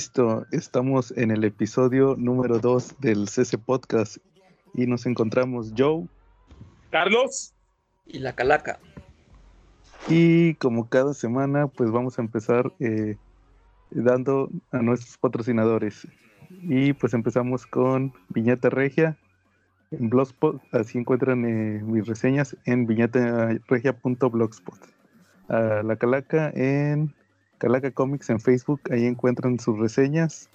listo, estamos en el episodio número 2 del CC Podcast y nos encontramos Joe, Carlos y la calaca. Y como cada semana, pues vamos a empezar eh, dando a nuestros patrocinadores. Y pues empezamos con Viñeta Regia en Blogspot. Así encuentran eh, mis reseñas en viñetaregia.blogspot. A la calaca en Calaca Comics en Facebook, ahí encuentran sus reseñas.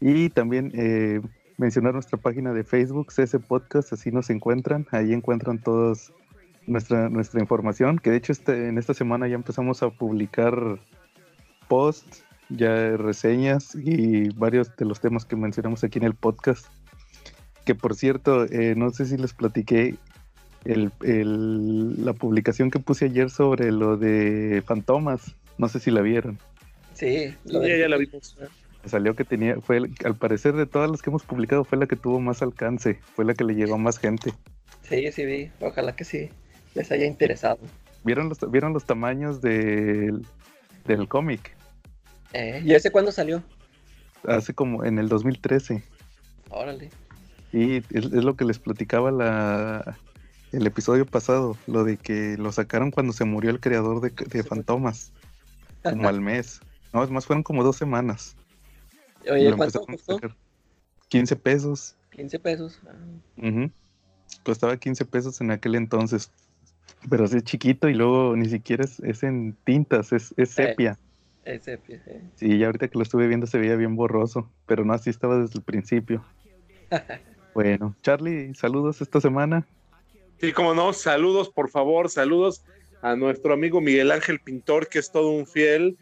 Y también eh, mencionar nuestra página de Facebook, CS Podcast, así nos encuentran, ahí encuentran todos nuestra, nuestra información, que de hecho este, en esta semana ya empezamos a publicar posts, ya reseñas y varios de los temas que mencionamos aquí en el podcast. Que por cierto, eh, no sé si les platiqué la publicación que puse ayer sobre lo de Fantomas no sé si la vieron. Sí, ya, la vimos. Salió que tenía, fue al parecer de todas las que hemos publicado, fue la que tuvo más alcance, fue la que le llegó a más gente. Sí, sí vi, ojalá que sí les haya interesado. ¿Vieron los, ¿vieron los tamaños del, del cómic? Eh, ¿Y ese cuándo salió? Hace como en el 2013. Órale. Y es, es lo que les platicaba la, el episodio pasado, lo de que lo sacaron cuando se murió el creador de, de Fantomas como al mes. No, es más, fueron como dos semanas. Oye, ¿cuánto costó? 15 pesos. 15 pesos. Ah. Costaba 15 pesos en aquel entonces. Pero así es chiquito y luego ni siquiera es, en tintas, es, es sepia. es sepia, sí. Sí, ya ahorita que lo estuve viendo se veía bien borroso, pero no, así estaba desde el principio. bueno, Charlie, saludos esta semana. Sí, como no, saludos, por favor, saludos a nuestro amigo Miguel Ángel Pintor, que es todo un fiel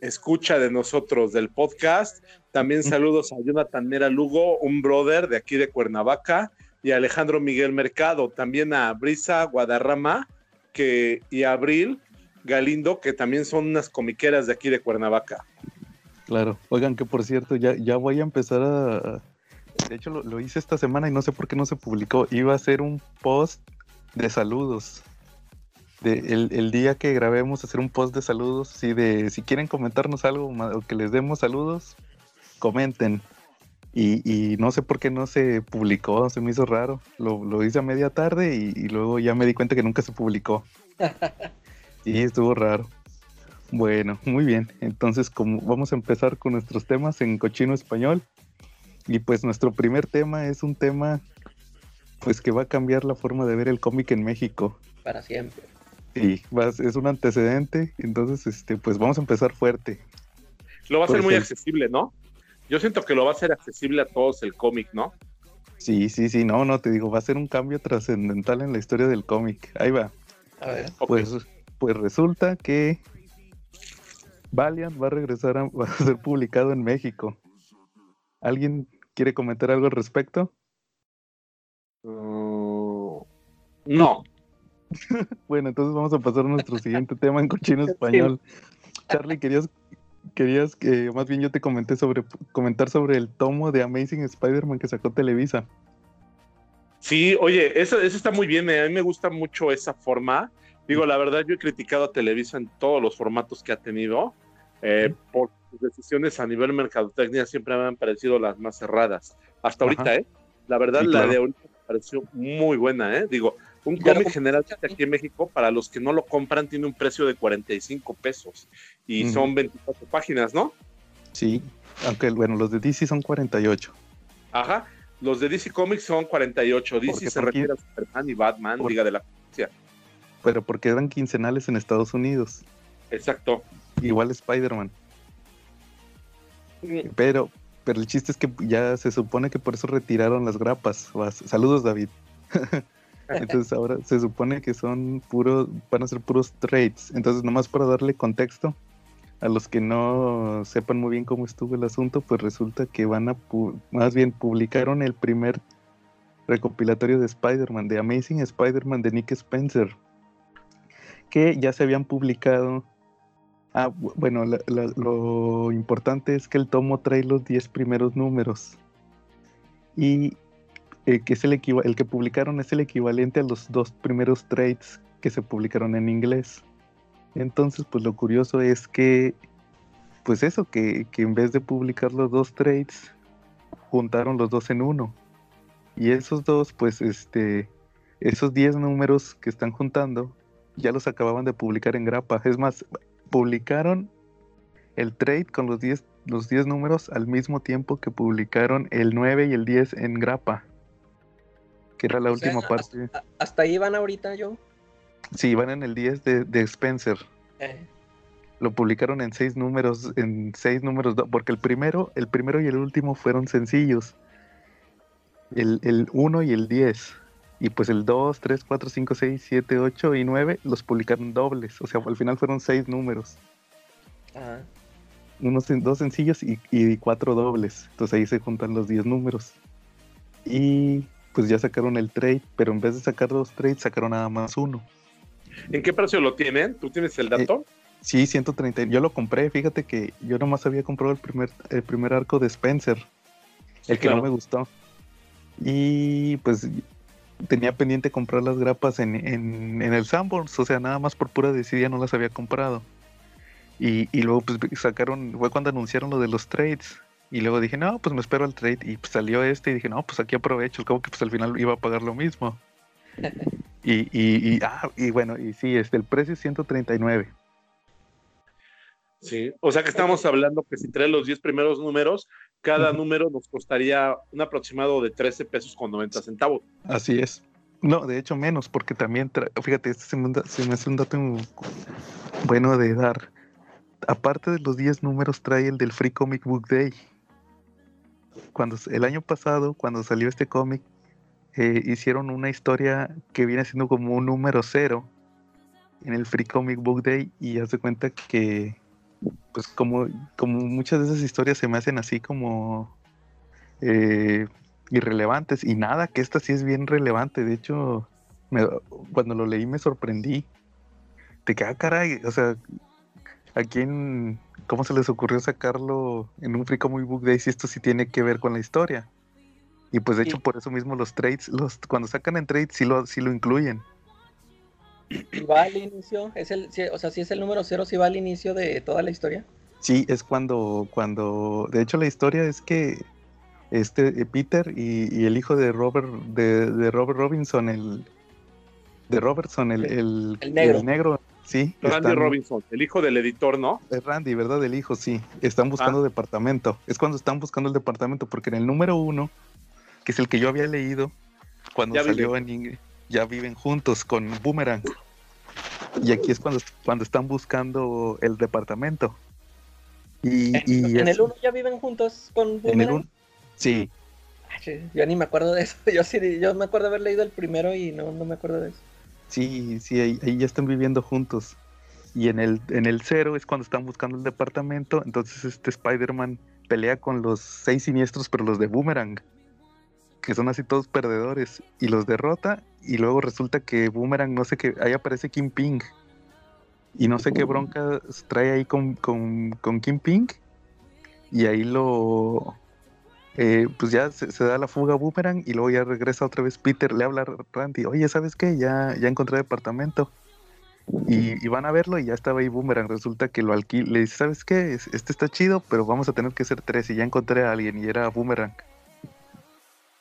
escucha de nosotros del podcast. También saludos a Jonathan Mera Lugo, un brother de aquí de Cuernavaca, y a Alejandro Miguel Mercado, también a Brisa Guadarrama que, y a Abril Galindo, que también son unas comiqueras de aquí de Cuernavaca. Claro, oigan que por cierto, ya, ya voy a empezar a... De hecho, lo, lo hice esta semana y no sé por qué no se publicó. Iba a hacer un post de saludos el, día que grabemos hacer un post de saludos, sí, de si quieren comentarnos algo o que les demos saludos, comenten. Y, no sé por qué no se publicó, se me hizo raro. Lo, hice a media tarde y, luego ya me di cuenta que nunca se publicó. y estuvo raro. Bueno, muy bien. Entonces, como vamos a empezar con nuestros temas en cochino español. Y pues nuestro primer tema es un tema pues que va a cambiar la forma de ver el cómic en México. Para siempre. Sí, es un antecedente, entonces este, pues vamos a empezar fuerte. Lo va a ser muy accesible, ¿no? Yo siento que lo va a ser accesible a todos el cómic, ¿no? Sí, sí, sí, no, no, te digo, va a ser un cambio trascendental en la historia del cómic. Ahí va. A ver. Pues, pues resulta que Valiant va a regresar a, va a ser publicado en México. ¿Alguien quiere comentar algo al respecto? Uh, no. bueno, entonces vamos a pasar a nuestro siguiente tema en cochino español. Charlie, querías, querías que más bien yo te comenté sobre comentar sobre el tomo de Amazing Spider-Man que sacó Televisa. Sí, oye, eso, eso está muy bien, eh, a mí me gusta mucho esa forma. Digo, la verdad, yo he criticado a Televisa en todos los formatos que ha tenido, eh, por sus decisiones a nivel mercadotecnia siempre me han parecido las más cerradas. Hasta ahorita, ¿eh? La verdad, la de ahorita me pareció muy buena, ¿eh? Digo, Un cómic generalmente aquí en México, para los que no lo compran, tiene un precio de 45 pesos y son 24 páginas, ¿no? Sí, aunque bueno, los de DC son 48. Ajá. Los de DC Comics son 48. DC Porque se refiere a Superman y Batman, Por- Liga de la Justicia. Pero porque eran quincenales en Estados Unidos. Exacto. Igual Spider-Man. Pero, pero el chiste es que ya se supone que por eso retiraron las grapas. Saludos, David. Entonces ahora se supone que son puros, van a ser puros trades. Entonces, nomás para darle contexto a los que no sepan muy bien cómo estuvo el asunto, pues resulta que van a, más bien publicaron el primer recopilatorio de Spider-Man, de Amazing Spider-Man de Nick Spencer, que ya se habían publicado. Ah, bu- bueno, la- lo importante es que el tomo trae los 10 primeros números. Y eh, que es el, el que publicaron es el equivalente a los dos primeros trades que se publicaron en inglés. Entonces, pues lo curioso es que, pues eso, que, que en vez de publicar los dos trades, juntaron los dos en uno. Y esos dos, pues este, esos 10 números que están juntando, ya los acababan de publicar en grapa. Es más, publicaron el trade con los 10 los 10 números al mismo tiempo que publicaron el 9 y el 10 en grapa. Que era la O sea, última parte. A- Hasta ahí van ahorita, yo. Sí, van en el 10 de, de Spencer. Eh, Lo publicaron en seis números, en seis números, porque el primero, el primero y el último fueron sencillos. El, el 1 y el 10. Y pues el 2, 3, 4, 5, 6, 7, 8 y 9 los publicaron dobles. O sea, al final fueron seis números. ajá. Unos, dos sencillos y, y cuatro dobles. Entonces ahí se juntan los 10 números. Y pues ya sacaron el trade, pero en vez de sacar dos trades, sacaron nada más uno. ¿En qué precio lo tienen? ¿Tú tienes el dato? Sí, 130. Yo lo compré, fíjate que yo nomás había comprado el primer, el primer arco de Spencer, el que claro. no me gustó. Y pues tenía pendiente comprar las grapas en, en, en el Sanborns, o sea, nada más por pura desidia no las había comprado. Y, y luego pues sacaron, fue cuando anunciaron lo de los trades. Y luego dije, no, pues me espero al trade. Y pues salió este y dije, no, pues aquí aprovecho. Como que pues al final iba a pagar lo mismo. y, y, y, ah, y bueno, y sí, este, el precio es 139. Sí. O sea que estamos hablando que si trae los 10 primeros números, cada número nos costaría un aproximado de 13 pesos con 90 centavos. Así es. No, de hecho menos, porque también, fíjate, este se me, se me hace un dato bueno de dar. Aparte de los 10 números, trae el del Free Comic Book Day. Cuando el año pasado, cuando salió este cómic, eh, hicieron una historia que viene siendo como un número cero en el Free Comic Book Day y haz de cuenta que, pues como, como muchas de esas historias se me hacen así como eh, irrelevantes y nada, que esta sí es bien relevante. De hecho, cuando lo leí me sorprendí. Te queda caray, o sea, ¿a quién, cómo se les ocurrió sacarlo en un Free Comic Book Day si esto sí tiene que ver con la historia? Y pues de hecho por eso mismo los trades, los, cuando sacan en trades sí lo, sí lo incluyen. ¿Y va al inicio? ¿Es el, o sea, si es el número cero, si va al inicio de toda la historia? Sí, es cuando, cuando, de hecho la historia es que este eh, Peter y, y el hijo de Robert, de, de Robert Robinson, el de Robertson, el, el, El negro. Sí, Randy están- Robinson, el hijo del editor, ¿no? es Randy, ¿verdad? El hijo, sí, están buscando departamento. Es cuando están buscando el departamento, porque en el número uno, que es el que yo había leído, cuando Ya salió viven. en inglés, ya viven juntos con Boomerang. Y aquí es cuando, cuando están buscando el departamento. Y, En, y en es- el 1 ya viven juntos con en el Boomerang. un- sí, Ah, sí, Yo ni me acuerdo de eso. Yo sí, yo me acuerdo de haber leído el primero y no, no me acuerdo de eso. Sí, sí, ahí, ahí ya están viviendo juntos. Y en el, en el cero es cuando están buscando el departamento. Entonces este Spider-Man pelea con los seis siniestros, pero los de Boomerang. Que son así todos perdedores. Y los derrota. Y luego resulta que Boomerang, no sé qué, ahí aparece Kim Ping. Y no sé qué bronca trae ahí con, con, con Kim Ping. Y ahí lo... eh, pues ya se, da la fuga a Boomerang y luego ya regresa otra vez Peter, le habla a Randy, oye, ¿sabes qué? Ya, ya encontré departamento. Y, y van a verlo y ya estaba ahí Boomerang. Resulta que lo alquila. Le dice, ¿sabes qué? Es- Este está chido, pero vamos a tener que ser tres. Y ya encontré a alguien y era Boomerang.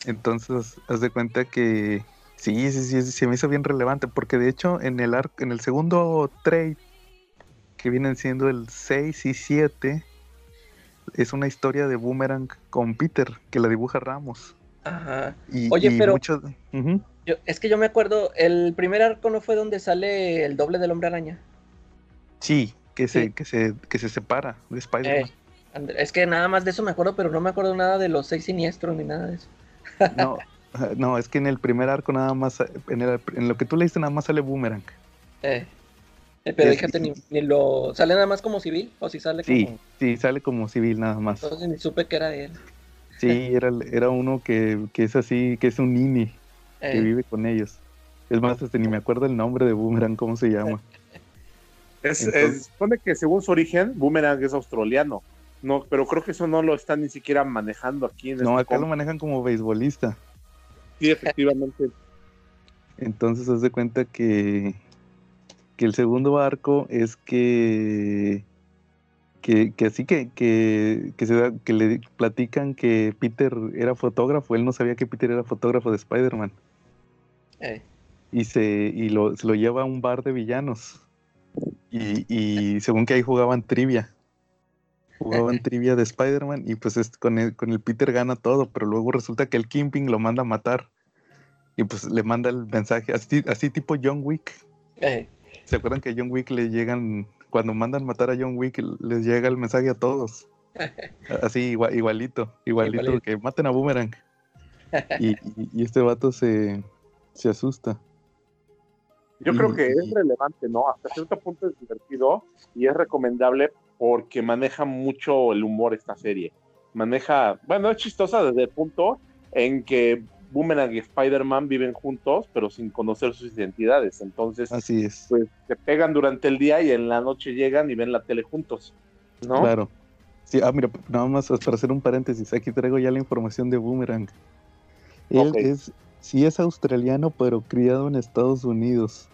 Entonces, haz de cuenta que, Sí, sí, sí, se me hizo bien relevante, porque de hecho en el arco, en el segundo trade, que vienen siendo el 6 y 7, es una historia de Boomerang con Peter, que la dibuja Ramos. Ajá. Y, Oye, y pero- mucho-. Yo- es que yo me acuerdo, el primer arco no fue donde sale el doble del hombre araña. Sí, que se, Sí. que se, que se separa de Spider-Man. Eh, es que nada más de eso me acuerdo, pero no me acuerdo nada de los seis siniestros ni nada de eso. No, no, es que en el primer arco nada más, en, el- en lo que tú leíste nada más sale Boomerang. Eh, pero Es- fíjate, ni, ni lo. ¿Sale nada más como civil? ¿O si sale Sí, como.? sí, sale como civil nada más. Entonces ni supe que era él. Sí, era, era uno que, que es así, que es un nini, que Eh, vive con ellos. Es más, hasta ni me acuerdo el nombre de Boomerang, cómo se llama. Es, Entonces- es- supone que según su origen, Boomerang es australiano. No, pero creo que eso no lo están ni siquiera manejando aquí en No, este acá lo manejan como beisbolista. Sí, efectivamente. Entonces, haz de cuenta que, que el segundo arco es que, que, que así que, que, que, se da- que le platican que Peter era fotógrafo. Él no sabía que Peter era fotógrafo de Spider-Man. eh, Y, se, y lo, se lo lleva a un bar de villanos. Y, y según que ahí jugaban trivia. Jugaban trivia de Spider-Man y pues es- con, el, con el Peter gana todo, pero luego resulta que el Kingpin lo manda a matar. Y pues le manda el mensaje, así, así tipo John Wick. eh, ¿Se acuerdan que a John Wick le llegan, cuando mandan matar a John Wick, les llega el mensaje a todos? Así, igua- igualito, igualito, Igualito. que maten a Boomerang. Y, y- y este vato se, se asusta. Yo Y- creo que y- es relevante, ¿no? Hasta cierto punto es divertido y es recomendable porque maneja mucho el humor esta serie. Maneja, bueno, es chistosa desde el punto en que Boomerang y Spider-Man viven juntos, pero sin conocer sus identidades. Entonces, Así es. pues se pegan durante el día y en la noche llegan y ven la tele juntos, ¿no? Claro. Sí, ah, mira, nada más para hacer un paréntesis, aquí traigo ya la información de Boomerang. Él es, sí es australiano, pero criado en Estados Unidos.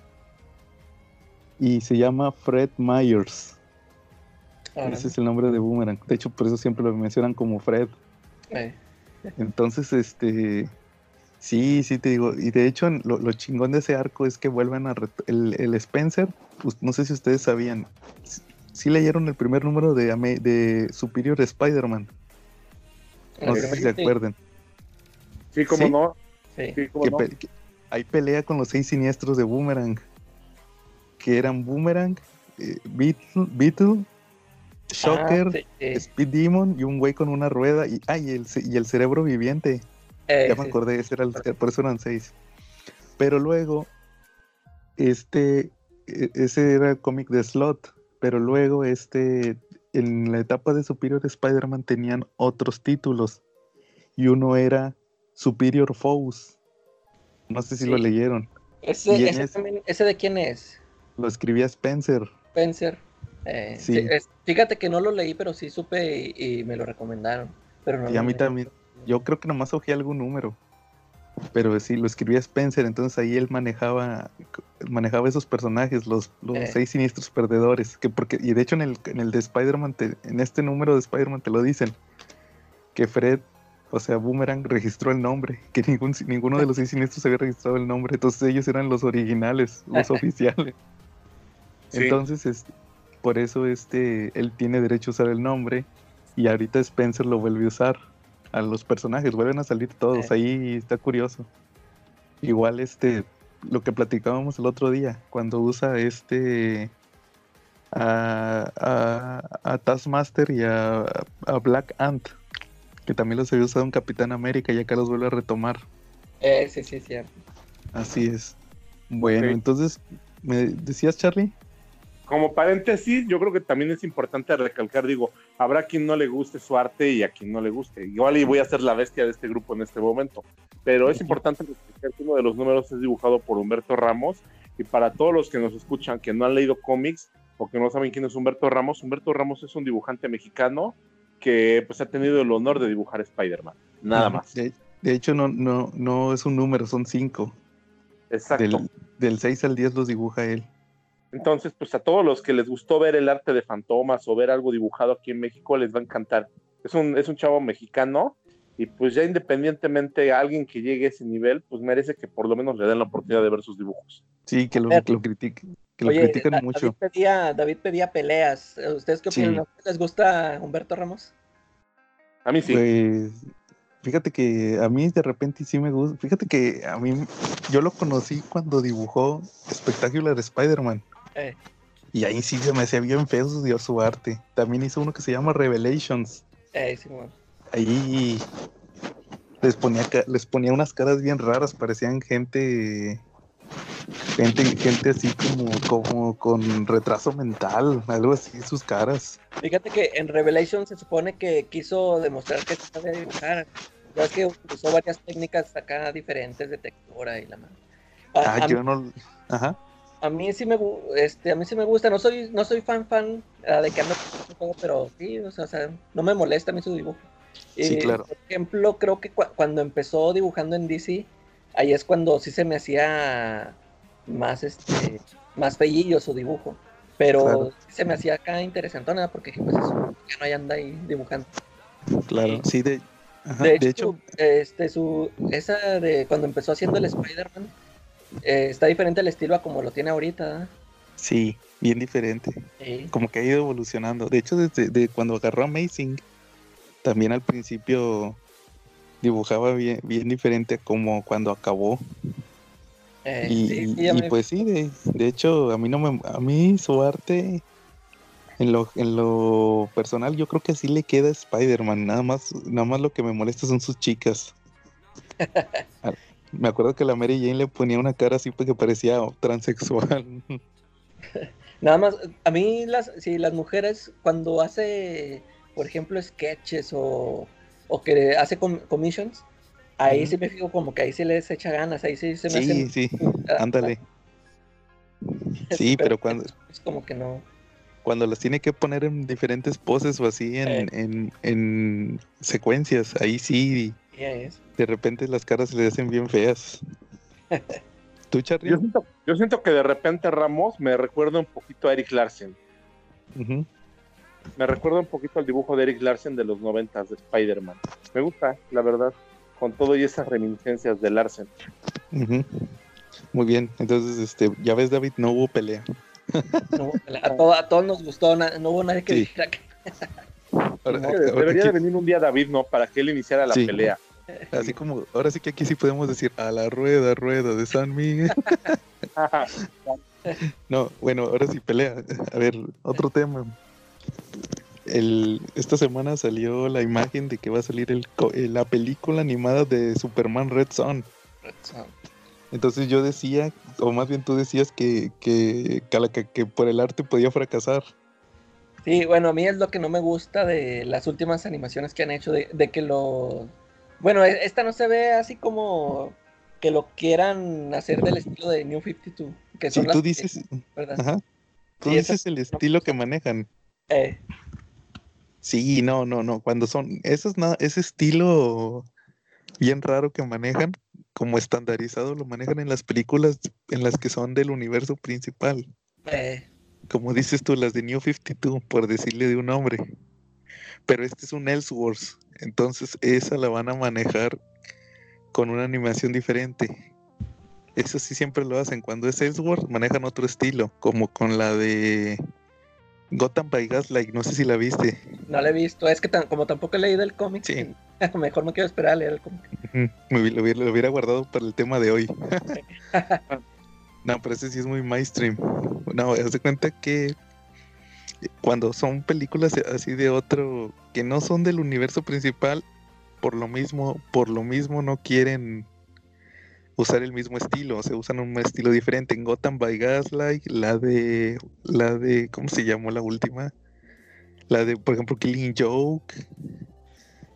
Y se llama Fred Myers. ahora, Ese es el nombre de Boomerang. De hecho, por eso siempre lo mencionan como Fred. eh, Entonces, este. Sí, sí te digo. Y de hecho, lo, lo chingón de ese arco es que vuelven a. El, el Spencer, pues, no sé si ustedes sabían. Sí, sí leyeron el primer número de, de Superior Spider-Man. No sé si se acuerdan. Sí, como ¿Sí? no. sí, sí. Sí, cómo Que no. pe- que hay pelea con los seis siniestros de Boomerang. Que eran Boomerang, eh, Beetle, Beetle, Shocker, Ah, sí, sí. Speed Demon y un güey con una rueda. Y, ah, y el, y el cerebro viviente. Eh, Ya me acordé, ese era el- por eso eran seis. Pero luego, este, e- ese era el cómic de Slot, pero luego, este, en la etapa de Superior Spider-Man tenían otros títulos, y uno era Superior Foes. No sé si lo leyeron. Ese, y en ese ese- también- ¿ese de quién es? Lo escribía Spencer. Spencer. Eh, Sí. sí, es- fíjate que no lo leí, pero sí supe y, y me lo recomendaron. Pero no Y lo a mí leí. también. Yo creo que nomás ojeé algún número. Pero sí, lo escribía Spencer, entonces ahí él manejaba, manejaba esos personajes, los, los Eh. seis siniestros perdedores. Que porque, y de hecho en el, en el de Spider-Man, en este número de Spider-Man te lo dicen, que Fred, o sea, Boomerang registró el nombre, que ningún, ninguno de los seis siniestros había registrado el nombre, entonces ellos eran los originales, los oficiales. Sí. Entonces, es, por eso este, él tiene derecho a usar el nombre y ahorita Spencer lo vuelve a usar a los personajes, vuelven a salir todos, Eh. ahí está curioso. Igual este, lo que platicábamos el otro día, cuando usa este a, a, a Taskmaster y a, a Black Ant, que también los había usado en Capitán América y acá los vuelve a retomar. Eh, sí, sí, cierto. Así es. Bueno, entonces, ¿me decías Charlie? Como paréntesis, yo creo que también es importante recalcar, digo, habrá quien no le guste su arte y a quien no le guste. Igual y voy a ser la bestia de este grupo en este momento. Pero es importante que uno de los números es dibujado por Humberto Ramos. Y para todos los que nos escuchan que no han leído cómics o que no saben quién es Humberto Ramos, Humberto Ramos es un dibujante mexicano que pues ha tenido el honor de dibujar Spider-Man. Nada más. De, de hecho, no, no, no es un número, son cinco. Exacto. Del, del 6 al 10 los dibuja él. Entonces, pues a todos los que les gustó ver el arte de fantomas o ver algo dibujado aquí en México, les va a encantar. Es un, es un chavo mexicano y pues ya independientemente alguien que llegue a ese nivel, pues merece que por lo menos le den la oportunidad de ver sus dibujos. Sí, que lo, que lo critiquen. Que lo critican mucho. David pedía, David pedía peleas. ¿Ustedes qué opinan? ¿Les gusta Humberto Ramos? A mí sí. Pues, fíjate que a mí de repente sí me gusta. Fíjate que a mí, yo lo conocí cuando dibujó Spectacular Spider-Man. Eh. Y ahí sí se me hacía bien feo su, su arte. También hizo uno que se llama Revelations. Eh, sí, bueno. Ahí les ponía, les ponía unas caras bien raras, parecían gente gente, gente así como, como con retraso mental, algo así, sus caras. Fíjate que en Revelation se supone que quiso demostrar que sabía dibujar. Ya es que usó varias técnicas acá diferentes de textura y la mano. Ah, yo no. Ajá. A mí sí me este, a mí sí me gusta, no soy, no soy fan fan ah, de que ando juego, pero sí, o sea, no me molesta a mí su dibujo. Sí, claro. Por ejemplo, creo que cuando empezó dibujando en DC, ahí es cuando sí se me hacía más este más feillillo su dibujo. Pero se me hacía acá interesantona porque pues eso, que no hay anda ahí dibujando. Claro, sí, de, de, hecho, este su esa de cuando empezó haciendo el Spider-Man eh, está diferente el estilo a como lo tiene ahorita. Sí, bien diferente. Como que ha ido evolucionando. De hecho, desde de cuando agarró Amazing, también al principio dibujaba bien, bien diferente a como cuando acabó. Eh, y, pues sí, de, de, hecho, a mí no me, a mí su arte en lo, en lo personal yo creo que así le queda a Spider-Man, nada más, nada más lo que me molesta son sus chicas. Me acuerdo que la Mary Jane le ponía una cara así porque parecía transexual. Nada más, a mí las, si las mujeres cuando hace, por ejemplo, sketches o, o que hace commissions, Ahí sí me fijo como que ahí sí les echa ganas, ahí sí se me Sí, sí, ándale. Sí, pero, cuando... Es como que no. Cuando las tiene que poner en diferentes poses o así en, eh. en, secuencias, ahí sí. De repente las caras se le hacen bien feas. Yo siento, yo siento, que de repente Ramos me recuerda un poquito a Eric Larsen. Me recuerda un poquito al dibujo de Eric Larsen de los noventas de Spider-Man. Me gusta, la verdad con todo y esas reminiscencias del Larsen. Muy bien, entonces, este, ya ves, David, no hubo pelea. A, todos nos gustó, no hubo nadie que dijera que... debería de venir un día David, ¿no? Para que él iniciara la pelea. Así como, ahora sí que aquí sí podemos decir, a la rueda, rueda de San Miguel. no, bueno, ahora sí pelea. A ver, otro tema el, esta semana salió la imagen de que va a salir el, eh, la película animada de Superman Red Son. Entonces yo decía, o más bien tú decías que, que, que, por el arte podía fracasar. Sí, bueno, a mí es lo que no me gusta de las últimas animaciones que han hecho, de, que lo... Bueno, e, esta no se ve así como que lo quieran hacer del estilo de New 52. Que son tú dices... Ajá. Tú dices el estilo que manejan. Eh. Sí, no, no, no. Cuando son esos, no, ese estilo bien raro que manejan, como estandarizado, lo manejan en las películas en las que son del universo principal. Eh. Como dices tú, las de New 52, por decirle de un nombre. Pero este es un Ellsworth, entonces esa la van a manejar con una animación diferente. Eso sí siempre lo hacen. Cuando es Ellsworth, manejan otro estilo, como con la de Gotham by Gaslight, no sé si la viste. No la he visto, es que como tampoco he leído el cómic, sí. mejor me quiero esperar a leer el cómic. lo, hubiera, guardado para el tema de hoy. no, pero ese sí es muy mainstream. No, haz de cuenta que cuando son películas así de otro, que no son del universo principal, por lo mismo, por lo mismo no quieren usar el mismo estilo, o sea, usan un estilo diferente. En Gotham by Gaslight, la de, la de, ¿cómo se llamó la última? La de, por ejemplo, Killing Joke.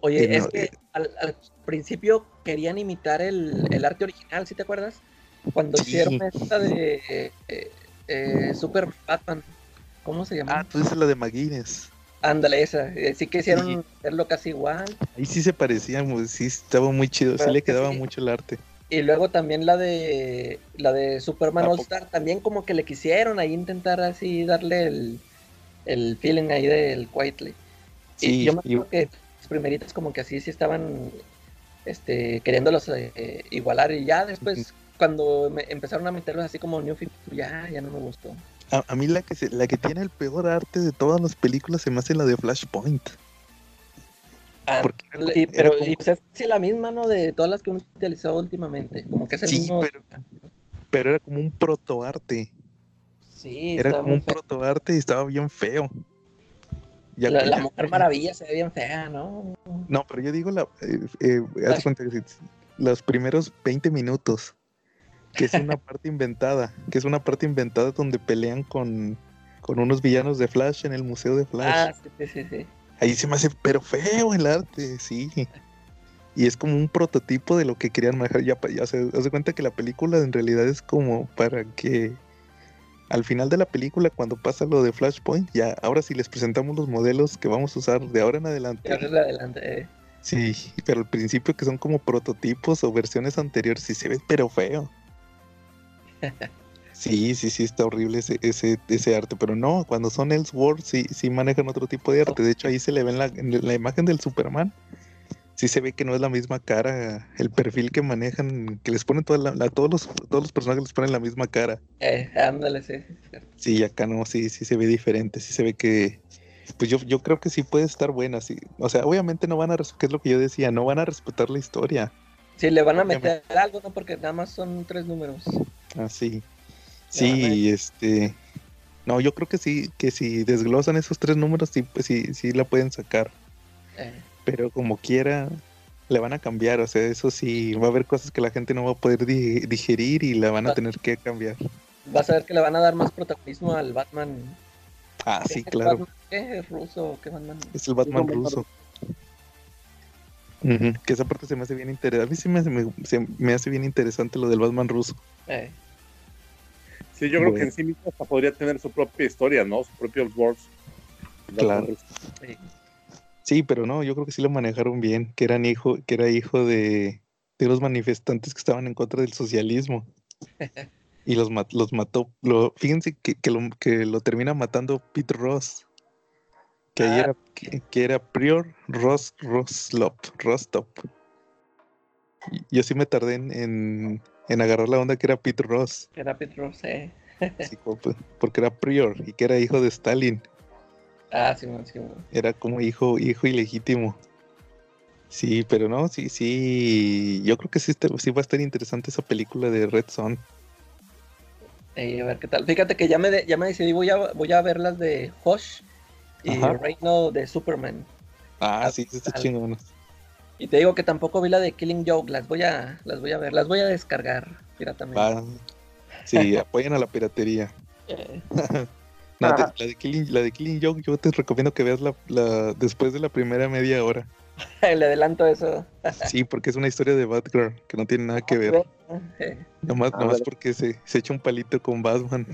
Oye, es que eh, al, principio querían imitar el, arte original, ¿sí te acuerdas? Cuando hicieron esta de eh, eh, Super Batman, ¿cómo se llama? Ah, tú dices la de McGuinness. Ándale, esa. Sí que hicieron hacerlo casi igual. Ahí sí se parecían, sí estaba muy chido, sí le quedaba mucho el arte. Y luego también la de la de Superman All Star, también como que le quisieron ahí intentar así darle el, el feeling ahí del Quietly. y yo me acuerdo que primeritas como que así sí estaban este, queriéndolos eh, igualar y ya después cuando me empezaron a meterlos así como New 52, ya, ya no me gustó. A, a mí la que, se- la que tiene el peor arte de todas las películas se me hace la de Flashpoint. Ah, Porque era y- como- pero era y, pues, es casi la misma, ¿no? De todas las que uno utilizó últimamente. Como que es el Sí, mismo. pero- Pero era como un protoarte. Sí, Era como un protoarte y estaba bien feo. Ya La, que- la ya- Mujer Maravilla se ve bien fea, ¿no? No, pero yo digo la. Eh, eh, cuenta que si- los primeros 20 minutos, que es una parte inventada, que es una parte inventada donde pelean con, con unos villanos de Flash en el museo de Flash. Ah, sí, sí, sí. Ahí se me hace, pero feo el arte, sí. Y es como un prototipo de lo que querían manejar. Ya, ya se hace cuenta que la película en realidad es como para que al final de la película, cuando pasa lo de Flashpoint, ya ahora sí les presentamos los modelos que vamos a usar de ahora en adelante. Ya es la adelante. eh. Sí, pero al principio que son como prototipos o versiones anteriores, sí se ve, pero feo. Sí, sí, sí, está horrible ese, ese, ese arte, pero no, cuando son Elseworlds sí, sí manejan otro tipo de arte. De hecho, ahí se le ve en la, en la imagen del Superman, sí se ve que no es la misma cara, el perfil que manejan, que les ponen toda la- la- todos los todos los personajes les ponen la misma cara. Eh, ándale, sí. sí, acá no, sí, sí se ve diferente, sí se ve que, pues yo, yo creo que sí puede estar buena, sí. O sea, obviamente no van a, que es lo que yo decía, no van a respetar la historia. Sí, le van a meter algo, ¿no? Porque nada más son tres números. Así. Le van a- Sí, y este. No, yo creo que sí, que si desglosan esos tres números, sí, pues sí, sí la pueden sacar. Eh, Pero como quiera, le van a cambiar. O sea, eso sí, va a haber cosas que la gente no va a poder di- digerir y la van a Ah. tener que cambiar. vas a ver que le van a dar más protagonismo al Batman. Ah, sí, ¿Qué claro. Batman? ¿Qué es ruso? ¿Qué Batman? Es el Batman Batman ruso. Que esa parte se me hace bien interesante. A mí sí me se- me hace bien interesante lo del Batman ruso. Eh, Sí, yo creo que en sí mismo hasta podría tener su propia historia, ¿no? Su propio Worlds. Claro. sí. Sí, pero no, yo creo que sí lo manejaron bien, que eran hijo, que era hijo de, de los manifestantes que estaban en contra del socialismo. Y los, mat- los mató. Lo, fíjense que, que lo, que lo termina matando Pete Ross. Que Ah. era, que, que era Prior Ross Roslop, Rostop. Yo sí me tardé en, en, en agarrar la onda que era Pete Ross. Era Pete Ross, eh. sí, como- porque era Prior y que era hijo de Stalin. Ah, sí, sí. Era como hijo, hijo ilegítimo. Sí, pero no, sí, sí. Yo creo que sí, va a estar interesante esa película de Red Son. Eh, a ver qué tal. Fíjate que ya me, de- ya me decidí, voy a, voy a ver las de Hush y Ajá. Reino de Superman. Ah, Ah, sí, sí está chingón. Y te digo que tampoco vi la de Killing Joke, las voy a, las voy a ver, las voy a descargar piratamente. Va. Sí, apoyan a la piratería. Eh, No, de- Ajá. la, de Killing, la de Killing Joke, yo te recomiendo que veas la, la después de la primera media hora. le adelanto eso. Sí, porque es una historia de Batgirl que no tiene nada que ver. Eh, Nomás, Ah, nomás vale. porque se, se echa un palito con Batman.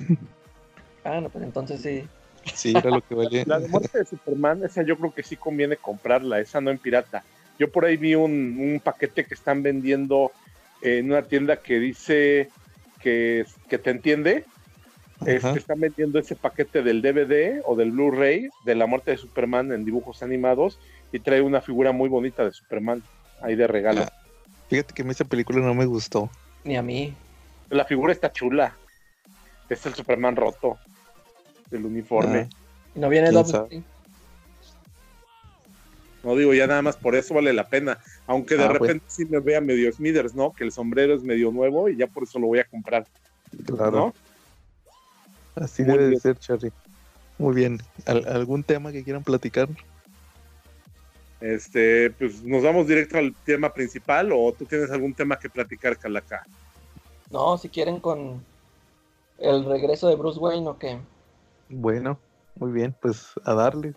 ah, no, pues entonces sí. Sí, era lo que valía. La de muerte de Superman, esa yo creo que sí conviene comprarla, esa no en pirata. Yo por ahí vi un, un paquete que están vendiendo en una tienda que dice que, que te entiende. Es que están vendiendo ese paquete del DVD o del Blu-ray de la muerte de Superman en dibujos animados y trae una figura muy bonita de Superman ahí de regalo. Ah. Fíjate que a mí esa película no me gustó. Ni a mí. La figura está chula. Es el Superman roto del uniforme. Ah. No viene. Spin. No digo ya nada más por eso vale la pena. Aunque de Ah, pues. repente sí me vea medio Smithers, ¿no? Que el sombrero es medio nuevo y ya por eso lo voy a comprar, Claro. ¿no? Así Muy debe de bien. ser, Charlie. Muy bien. ¿Al- ¿Algún tema que quieran platicar? Este, pues nos vamos directo al tema principal o tú tienes algún tema que platicar, Calaca. No, si quieren con el regreso de Bruce Wayne o qué. Bueno, muy bien, pues a darle.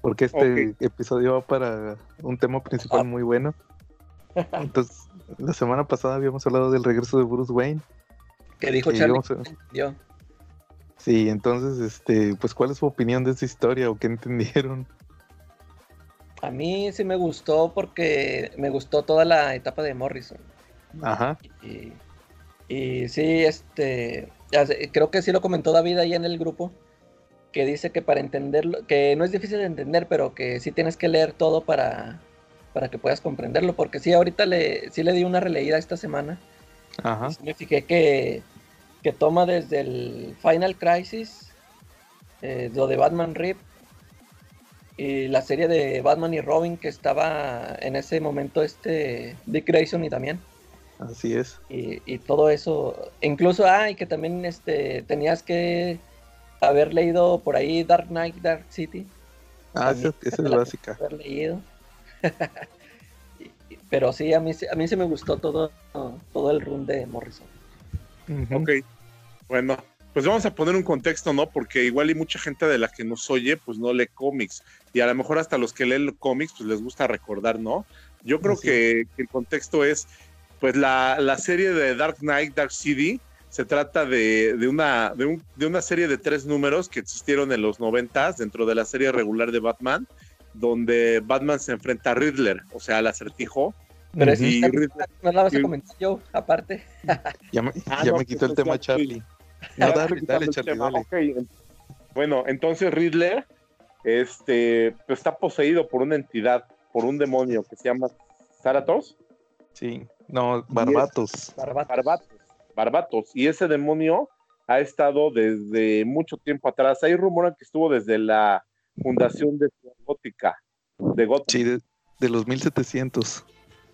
Porque este episodio va para un tema principal Ah. muy bueno. Entonces, la semana pasada habíamos hablado del regreso de Bruce Wayne. Que dijo Charlie. Yo. Sí, entonces, este, pues, ¿cuál es su opinión de esta historia o qué entendieron? A mí sí me gustó porque me gustó toda la etapa de Morrison. Ajá. Y, y sí, este, creo que sí lo comentó David ahí en el grupo, que dice que para entenderlo, que no es difícil de entender, pero que sí tienes que leer todo para, para que puedas comprenderlo, porque sí, ahorita le, sí le di una releída esta semana. Ajá. me fijé que, que toma desde el Final Crisis, eh, lo de Batman Rip, y la serie de Batman y Robin que estaba en ese momento este Dick Grayson y también. Así es. Y, y todo eso, incluso, ah, y que también este, tenías que haber leído por ahí Dark Knight, Dark City. Ah, esa, esa es la básica. haber leído. Pero sí, a mí, a mí sí me gustó todo, todo el run de Morrison. Ujú. Ok, bueno, pues vamos a poner un contexto, ¿no? Porque igual y mucha gente de la que nos oye, pues no lee cómics. Y a lo mejor hasta los que leen cómics, pues les gusta recordar, ¿no? Yo creo que, que el contexto es, pues la, la serie de Dark Knight, Dark City, se trata de, de una, de, un- de una serie de tres números que existieron en los noventas dentro de la serie regular de Batman, donde Batman se enfrenta a Riddler, o sea, al acertijo. Pero Y está- Riddler- no la vas a y- yo, aparte. Ya me, Ah, ya no, me quitó el pues, tema Charlie. No, dale, dale, Charlie, tema. dale. Ok, Bueno, entonces Riddler este, pues, está poseído por una entidad, por un demonio que se llama Zaratos, Sí. No, Barbatos. Barbato. Barbatos, Barbatos. Y ese demonio ha estado desde mucho tiempo atrás. Hay rumores que estuvo desde la fundación de Gótica, de Gotham. Sí, de, de los 1700.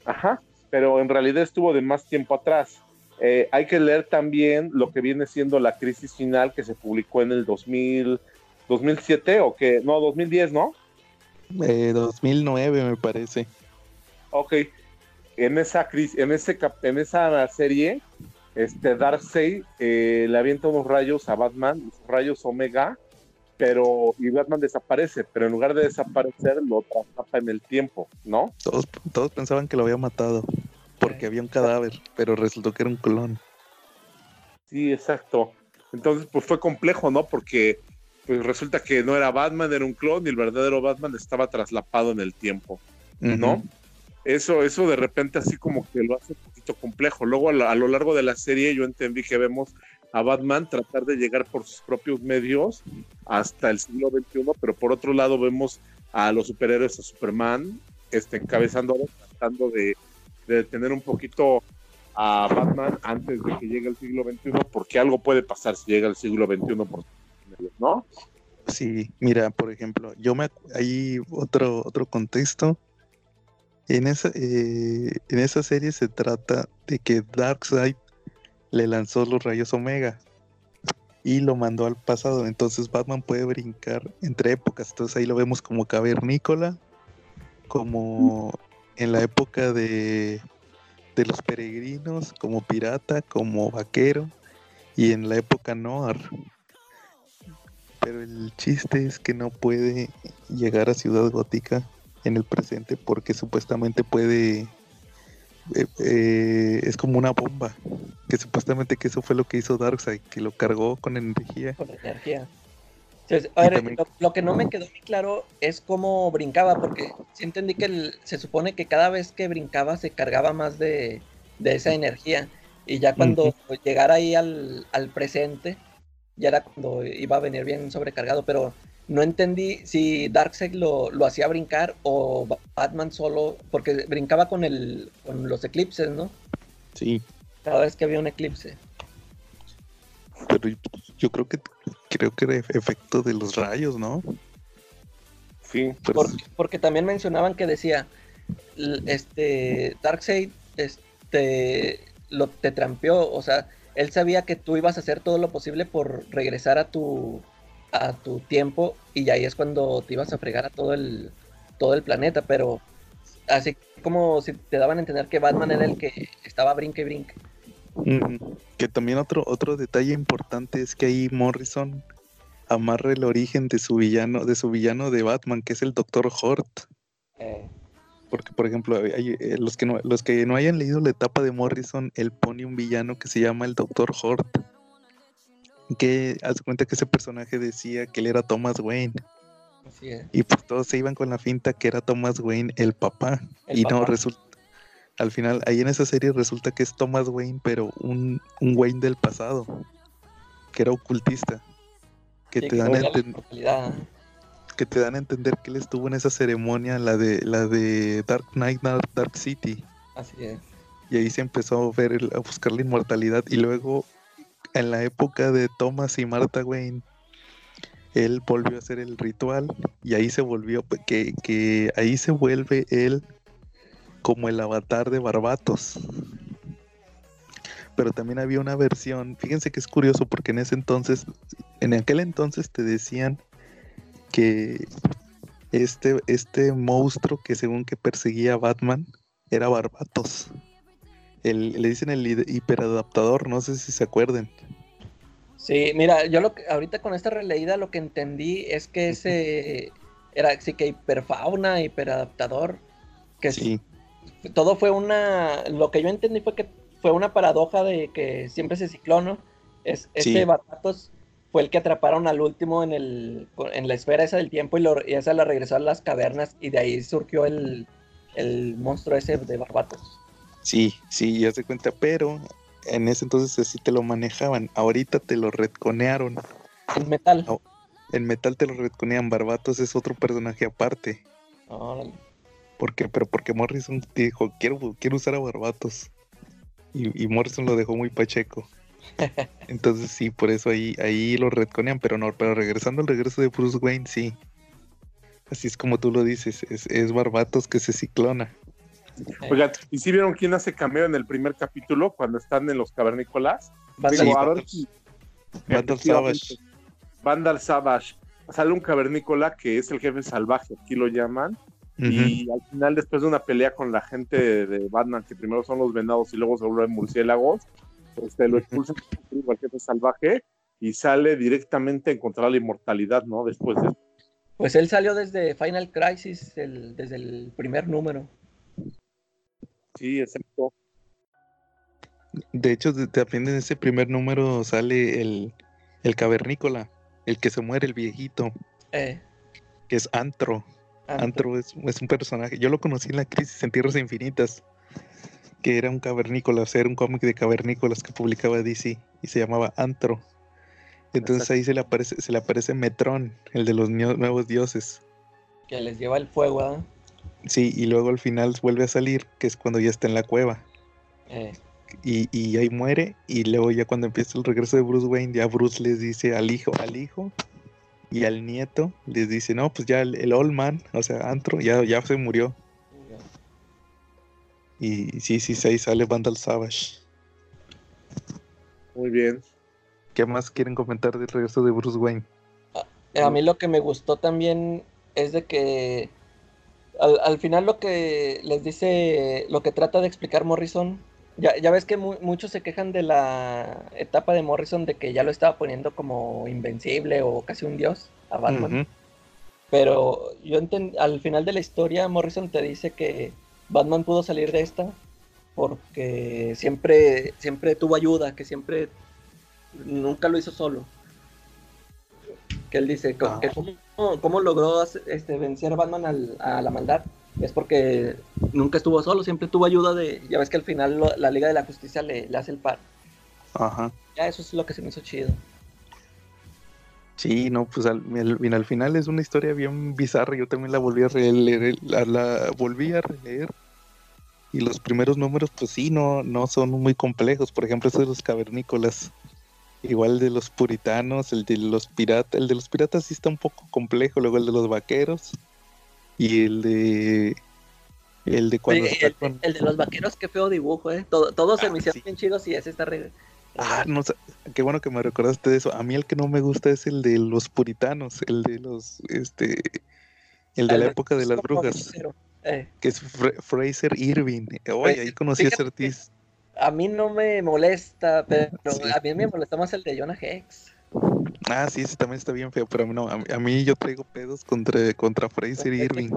Ajá, pero en realidad estuvo de más tiempo atrás. Eh, hay que leer también lo que viene siendo la crisis final que se publicó en el 2000, 2007 o que, no, 2010, ¿no? Eh, 2009 me parece. Ok, en esa crisis, en ese en esa serie, este Darkseid eh, le avienta unos rayos a Batman, unos rayos Omega, pero y Batman desaparece, pero en lugar de desaparecer lo traslapa en el tiempo, ¿no? Todos, todos pensaban que lo había matado porque había un cadáver, pero resultó que era un clon. Sí, exacto. Entonces, pues fue complejo, ¿no? Porque pues resulta que no era Batman, era un clon y el verdadero Batman estaba traslapado en el tiempo, ¿no? Eso, eso de repente así como que lo hace un complejo. Luego a, lo largo de la serie yo entendí que vemos a Batman tratar de llegar por sus propios medios hasta el siglo XXI, pero por otro lado vemos a los superhéroes, a Superman, este, encabezando, tratando de, de detener un poquito a Batman antes de que llegue el siglo XXI, porque algo puede pasar si llega el siglo XXI, por ¿no? Sí, mira, por ejemplo, yo me hay otro otro contexto. En esa eh, en esa serie se trata de que Darkseid le lanzó los rayos Omega y lo mandó al pasado. Entonces Batman puede brincar entre épocas. Entonces ahí lo vemos como cavernícola, como en la época de de los peregrinos, como pirata, como vaquero y en la época Noir. Pero el chiste es que no puede llegar a Ciudad Gótica en el presente porque supuestamente puede... eh, eh, es como una bomba. Que supuestamente que eso fue lo que hizo Darkseid, que lo cargó con energía. con energía. A ver, también- lo, lo que no me quedó muy claro es cómo brincaba, porque sí entendí que el- se supone que cada vez que brincaba se cargaba más de, de esa energía. Y ya cuando llegara ahí al, al presente, ya era cuando iba a venir bien sobrecargado. Pero no entendí si Darkseid lo, lo hacía brincar o Ba- Batman solo, porque brincaba con, el, con los eclipses, ¿no? Sí, Cada vez que había un eclipse. pero yo- yo creo que creo que era efe- efecto de los rayos, ¿no? Sí. Pero Porque, porque también mencionaban que decía, este, Darkseid, este, lo, te trampeó, o sea, él sabía que tú ibas a hacer todo lo posible por regresar a tu, a tu tiempo y ahí es cuando te ibas a fregar a todo el, todo el planeta, pero así como si te daban a entender que Batman era el que estaba brinque y brinque. Que también otro, otro detalle importante es que ahí Morrison amarra el origen de su villano, de su villano de Batman, que es el Doctor Hort. Eh, Porque, por ejemplo, hay- eh, los, que no, los que no hayan leído la etapa de Morrison, él pone un villano que se llama el Doctor Hort. Que hace cuenta que ese personaje decía que él era Thomas Wayne. así es. Y pues todos se iban con la finta que era Thomas Wayne el papá. El y no, resulta. Al final, ahí en esa serie resulta que es Thomas Wayne, pero un, un Wayne del pasado. Que era ocultista. que Sí, te dan a vuelve a la enten- inmortalidad. que te dan a entender que él estuvo en esa ceremonia, la de la de Dark Knight, Dark, Dark City, Así es. y ahí se empezó a ver a buscar la inmortalidad y luego en la época de Thomas y Martha Wayne él volvió a hacer el ritual y ahí se volvió que, ahí se vuelve él como el avatar de Barbatos. Pero también había una versión, fíjense que es curioso porque en ese entonces, en aquel entonces te decían que este, este monstruo que según que perseguía a Batman era Barbatos. El, le dicen el hiperadaptador, no sé si se acuerden. Sí, mira, yo lo que ahorita con esta releída lo que entendí es que ese era sí que hiperfauna, hiperadaptador, que Sí, todo fue una, lo que yo entendí fue que fue una paradoja de que siempre se cicló, ¿no? Es, Sí. este Barbatos fue el que atraparon al último en el, en la esfera esa del tiempo y, lo, y esa la regresó a las cavernas y de ahí surgió el, el monstruo ese de Barbatos. Sí, sí, ya se cuenta, pero en ese entonces así te lo manejaban. Ahorita te lo retconearon. El metal. Oh. En metal te lo retconean. Barbatos es otro personaje aparte. Órale. ¿Por qué? Pero porque Morrison dijo, quiero, quiero usar a Barbatos. Y, y Morrison lo dejó muy pacheco. Entonces sí, por eso ahí, ahí lo retconean, pero no, pero regresando al regreso de Bruce Wayne, sí. Así es como tú lo dices, es, es Barbatos que se ciclona. Oigan, ¿y si vieron quién hace cameo en el primer capítulo cuando están en los cavernícolas? Vandal- Digo, a Vandal- ver si- Vandal efectivamente, Savage. Vandal Savage. Sale un cavernícola que es el jefe salvaje, aquí lo llaman. Y al final, después de una pelea con la gente de, Batman, que primero son los venados y luego se vuelven murciélagos, este, lo expulsan al jefe salvaje y sale directamente a encontrar la inmortalidad, ¿no? Después de Pues él salió desde Final Crisis, el- desde el primer número. Sí, exacto. De hecho, de- también en ese primer número sale el, el cavernícola, el que se muere, el viejito, Eh, que es Antro. Antro es, es un personaje. Yo lo conocí en la crisis en Tierras Infinitas, que era un cavernícola, o sea, era un cómic de cavernícolas que publicaba DC y se llamaba Antro. Entonces ahí se le aparece, se le aparece Metrón, el de los nuevos dioses. que les lleva el fuego, ¿ah? Sí, y luego al final vuelve a salir, que es cuando ya está en la cueva. Eh, Y, y ahí muere, y luego ya cuando empieza el regreso de Bruce Wayne, ya Bruce les dice al hijo, al hijo y al nieto, les dice, no, pues ya el, el old man, o sea, Antro, ya, ya se murió. Y sí, sí, sí, ahí sale Vandal Savage. Muy bien. ¿Qué más quieren comentar del regreso de Bruce Wayne? A mí lo que me gustó también es de que al, al final lo que les dice, lo que trata de explicar Morrison, ya, ya ves que mu- muchos se quejan de la etapa de Morrison de que ya lo estaba poniendo como invencible o casi un dios a Batman. Pero yo al final de la historia Morrison te dice que Batman pudo salir de esta porque siempre, siempre tuvo ayuda, que siempre nunca lo hizo solo. Que él dice Ah. que cómo, logró este, vencer a Batman al- a la maldad. Es porque nunca estuvo solo, siempre tuvo ayuda de... Ya ves que al final lo- la Liga de la Justicia le, le hace el par. Ajá. Ya eso es lo que se me hizo chido. Sí, no, pues al, al- al final es una historia bien bizarra. Yo también la volví a releer, la, la volví a releer. Y los primeros números, pues sí, no, no son muy complejos. Por ejemplo, ese de los cavernícolas. Igual el de los puritanos, el de los piratas. El de los piratas sí está un poco complejo. Luego el de los vaqueros. Y el de. El de cuando Oye, el, con- el de los vaqueros, qué feo dibujo, ¿eh? Todo, todos se Ah, me hicieron sí. bien chidos y ese está re... Ah, no sé, qué bueno que me recordaste de eso. A mí el que no me gusta es el de los puritanos, el de los, este, el de la época de las brujas. Eh, que es Fra- Fraser Irving. Oye, ahí conocí a ese fíjate que- artista. A mí no me molesta, pero Sí. a mí me molesta más el de Jonah Hex. Ah, sí, ese también está bien feo, pero a mí no, a a mí yo traigo pedos contra, contra Fraser Irving.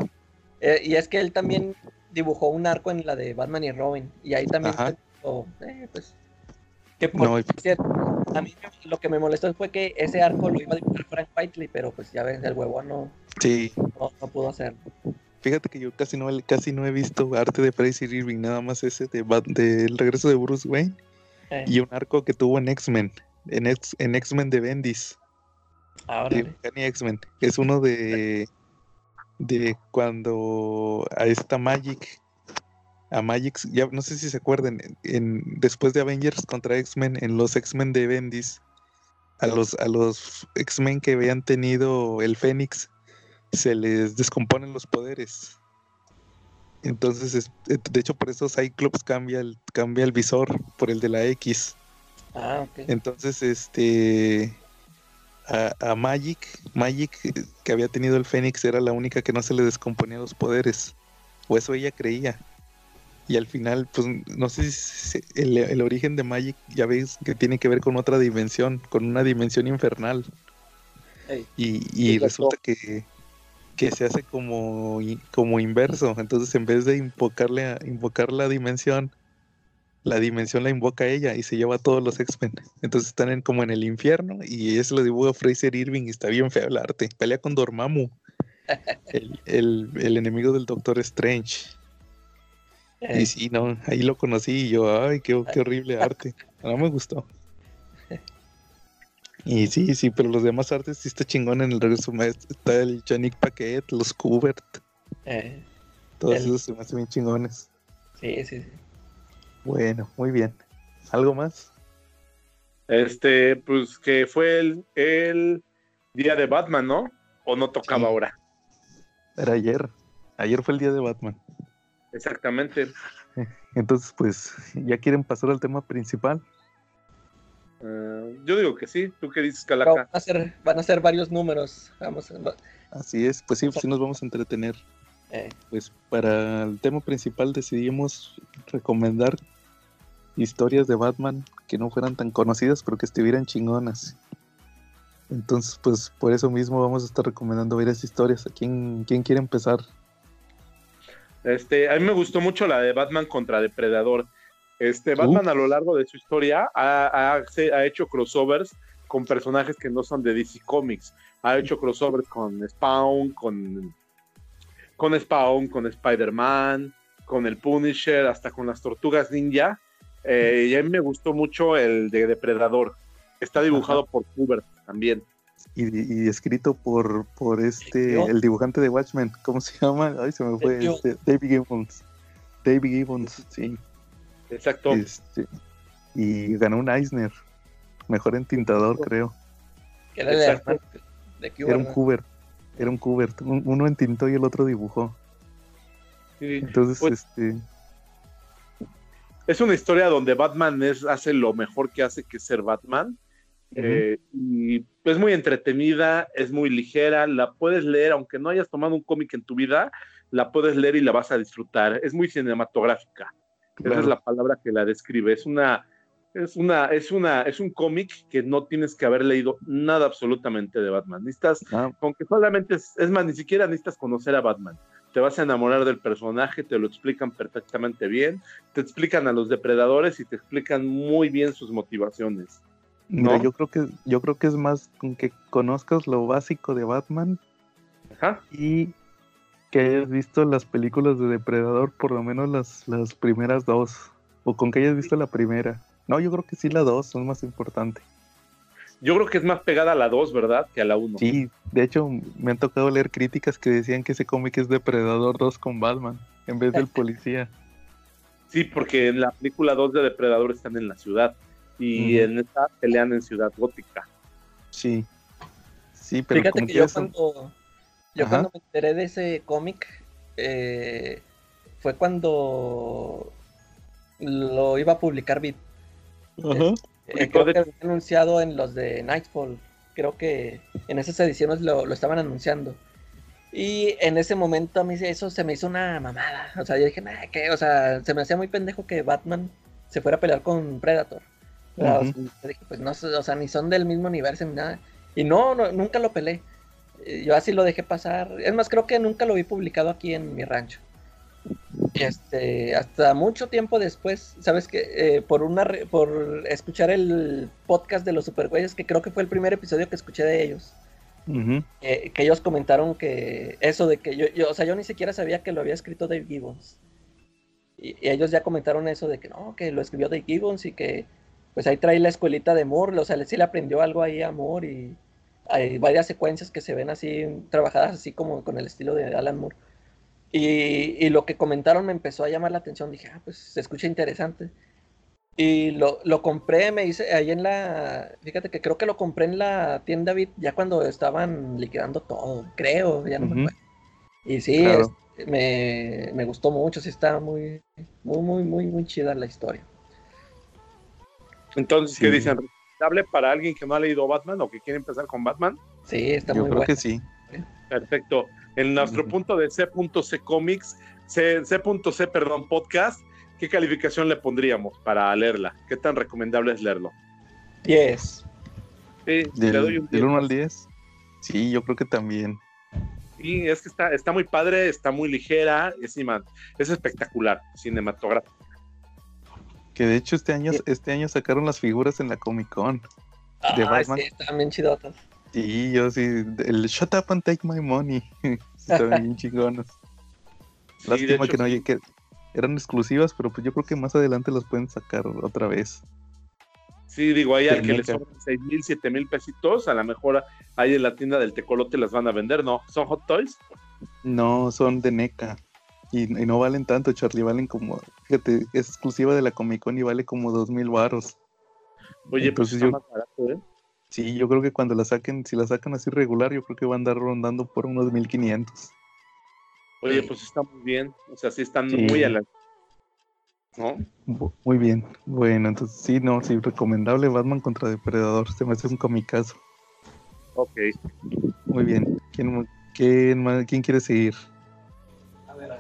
Eh, y es que él también dibujó un arco en la de Batman y Robin. Y ahí también dibujó, eh, pues, que por No, y- cierto, a mí lo que me molestó fue que ese arco lo iba a dibujar Frank Whiteley, pero pues ya ves, el huevón no, sí, no, no pudo hacerlo. Fíjate que yo casi no, casi no he visto arte de Fraser Irving, nada más ese de, del regreso de Bruce Wayne Eh, y un arco que tuvo en X-Men, en X-Men de Bendis. Ahora. de X-Men. Es uno de, de cuando a esta Magic, a Magic, ya no sé si se acuerdan, en, después de Avengers contra X-Men, en los X-Men de Bendis, a los, a los X-Men que habían tenido el Fénix, se les descomponen los poderes. Entonces, es- eh, de hecho, por eso Cyclops cambia el, cambia el visor por el de la X. Ah, ok. Entonces, este. A, a Magic, Magic, eh, que había tenido el Fénix, era la única que no se le descomponía los poderes. O eso ella creía. Y al final, pues no sé si el, el origen de Magic, ya ves que tiene que ver con otra dimensión, con una dimensión infernal. Ey. Y, y resulta que, que se hace como, como inverso. Entonces, en vez de invocarle a, invocar la dimensión, la dimensión la invoca a ella y se lleva a todos los X-Men. Entonces están en, como en el infierno y eso lo dibuja Fraser Irving y está bien feo el arte. Pelea con Dormammu, el, el- el enemigo del Doctor Strange. Eh, Y sí, no, ahí lo conocí y yo, ay, qué, qué horrible arte. No me gustó. Y sí, sí, pero los demás artes sí está chingón en el regreso maestro. Está el Yannick Paquet, los Kubert, eh, todos El- esos se me hacen bien chingones. sí, sí, sí. Bueno, muy bien. ¿Algo más? Este, pues que fue el, el día de Batman, ¿no? ¿O no tocaba Sí. ahora? Era ayer. Ayer fue el día de Batman. Exactamente. Entonces, pues, ¿ya quieren pasar al tema principal? Eh, yo digo que sí. ¿Tú qué dices, Calaca? van a ser, van a ser varios números. Vamos, Así es, pues sí, sí nos vamos a entretener. eh, Pues para el tema principal decidimos recomendar historias de Batman que no fueran tan conocidas, pero que estuvieran chingonas. Entonces, pues por eso mismo vamos a estar recomendando varias historias. ¿A quién, quién quiere empezar? Este, a mí me gustó mucho la de Batman contra Depredador. Este, Batman a lo largo de su historia ha, ha- ha hecho crossovers con personajes que no son de DC Comics. Ha hecho crossovers con Spawn, con, con Spawn, con Spider-Man, con el Punisher, hasta con las Tortugas Ninja. Eh, y a mí me gustó mucho el de Depredador. Está dibujado por Hubert también. Y, y escrito por, por este, ¿Yo? el dibujante de Watchmen, ¿cómo se llama? Ay, se me fue, Dave este, David Gibbons. David Gibbons, sí. Exacto. Este, y ganó un Eisner, mejor entintador, creo. era Exacto. de Q, Era un. Kubert, era un. Un- uno entintó y el otro dibujó. Sí. Entonces, Pues- este, es una historia donde Batman es, hace lo mejor que hace, que es ser Batman. Eh, y es muy entretenida, es muy ligera, la puedes leer, aunque no hayas tomado un cómic en tu vida, la puedes leer y la vas a disfrutar. Es muy cinematográfica. Esa claro, es la palabra que la describe. Es una, es una, es una, es un cómic que no tienes que haber leído nada absolutamente de Batman. Necesitas, ah, aunque solamente es, es más, ni siquiera necesitas conocer a Batman. Te vas a enamorar del personaje, te lo explican perfectamente bien, te explican a los depredadores y te explican muy bien sus motivaciones. mira, ¿no? yo creo que yo creo que es más con que conozcas lo básico de Batman Ajá. y que hayas visto las películas de Depredador, por lo menos las, las primeras dos, o con que hayas visto la primera. No, yo creo que sí la dos son más importante. Yo creo que es más pegada a la 2, ¿verdad? Que a la 1. Sí, de hecho me han tocado leer críticas que decían que ese cómic es Depredador 2 con Batman en vez del policía. Sí, porque en la película 2 de Depredador están en la ciudad y en esta pelean en Ciudad Gótica. Sí. Sí, pero Fíjate que que yo eso- cuando, yo Ajá. cuando me enteré de ese cómic eh, fue cuando lo iba a publicar. Ajá. Eh, creo que había anunciado en los de Nightfall. Creo que en esas ediciones lo, lo estaban anunciando. Y en ese momento a mí eso se me hizo una mamada. O sea, yo dije, nah, ¿qué? O sea, se me hacía muy pendejo que Batman se fuera a pelear con Predator. O sea, dije, pues no, sé, o sea, ni son del mismo universo ni nada. Y no, no, nunca lo peleé. Eh, Yo así lo dejé pasar. Es más, creo que nunca lo vi publicado aquí en mi rancho. Y este, hasta mucho tiempo después, sabes que por una re- por escuchar el podcast de los Supergüeyes, que creo que fue el primer episodio que escuché de ellos, eh, que ellos comentaron que eso de que yo, yo, o sea, yo ni siquiera sabía que lo había escrito Dave Gibbons. Y, y ellos ya comentaron eso de que no, que lo escribió Dave Gibbons y que pues ahí trae la escuelita de Moore, o sea, sí le aprendió algo ahí a Moore y, hay varias secuencias que se ven así trabajadas así como con el estilo de Alan Moore. Y, y lo que comentaron me empezó a llamar la atención. Dije, ah, pues se escucha interesante. Y lo, lo, compré, me hice ahí en la. Fíjate que creo que lo compré en la tienda Bit ya cuando estaban liquidando todo, creo, ya no me acuerdo. Y sí, me, me, gustó mucho, sí está muy, muy, muy, muy, muy chida la historia. Entonces, ¿qué dicen? ¿Recomendable para alguien que no ha leído Batman o que quiere empezar con Batman? Sí, está Yo muy creo bueno. que sí. Perfecto. En nuestro punto de C.C Comics, C- C.C, perdón, podcast, ¿qué calificación le pondríamos para leerla? ¿Qué tan recomendable es leerlo? 10. Sí, Del, le doy un del 10. 1 al 10. Sí, yo creo que también. Sí, es que está, está muy padre, está muy ligera, es, es espectacular, cinematográfico. Que de hecho este año, Sí. este año sacaron las figuras en la Comic Con. De Ay, Batman. sí, están bien chidotas. Sí, yo sí. El Shut Up and Take My Money. Estaban bien chingonas. Sí, Lástima hecho, que no sí. que eran exclusivas, pero pues yo creo que más adelante las pueden sacar otra vez. Sí, digo, ahí al que le sobran 6 mil, 7 mil pesitos, a lo mejor ahí en la tienda del tecolote las van a vender, ¿no? ¿Son Hot Toys? No, son de NECA. Y, y no valen tanto, Charlie. Valen como. Fíjate, es exclusiva de la Comic Con y vale como dos mil baros. Oye, pues está yo- más barato, ¿eh? Sí, yo creo que cuando la saquen, si la sacan así regular, yo creo que va a andar rondando por unos 1500. Oye, pues está muy bien. O sea, sí están Sí. muy a la... ¿No? Muy bien. Bueno, entonces sí, no, sí, recomendable Batman contra Depredador. Se me hace un comicazo. Ok. Muy bien. ¿Quién, quién, quién quiere seguir? A ver,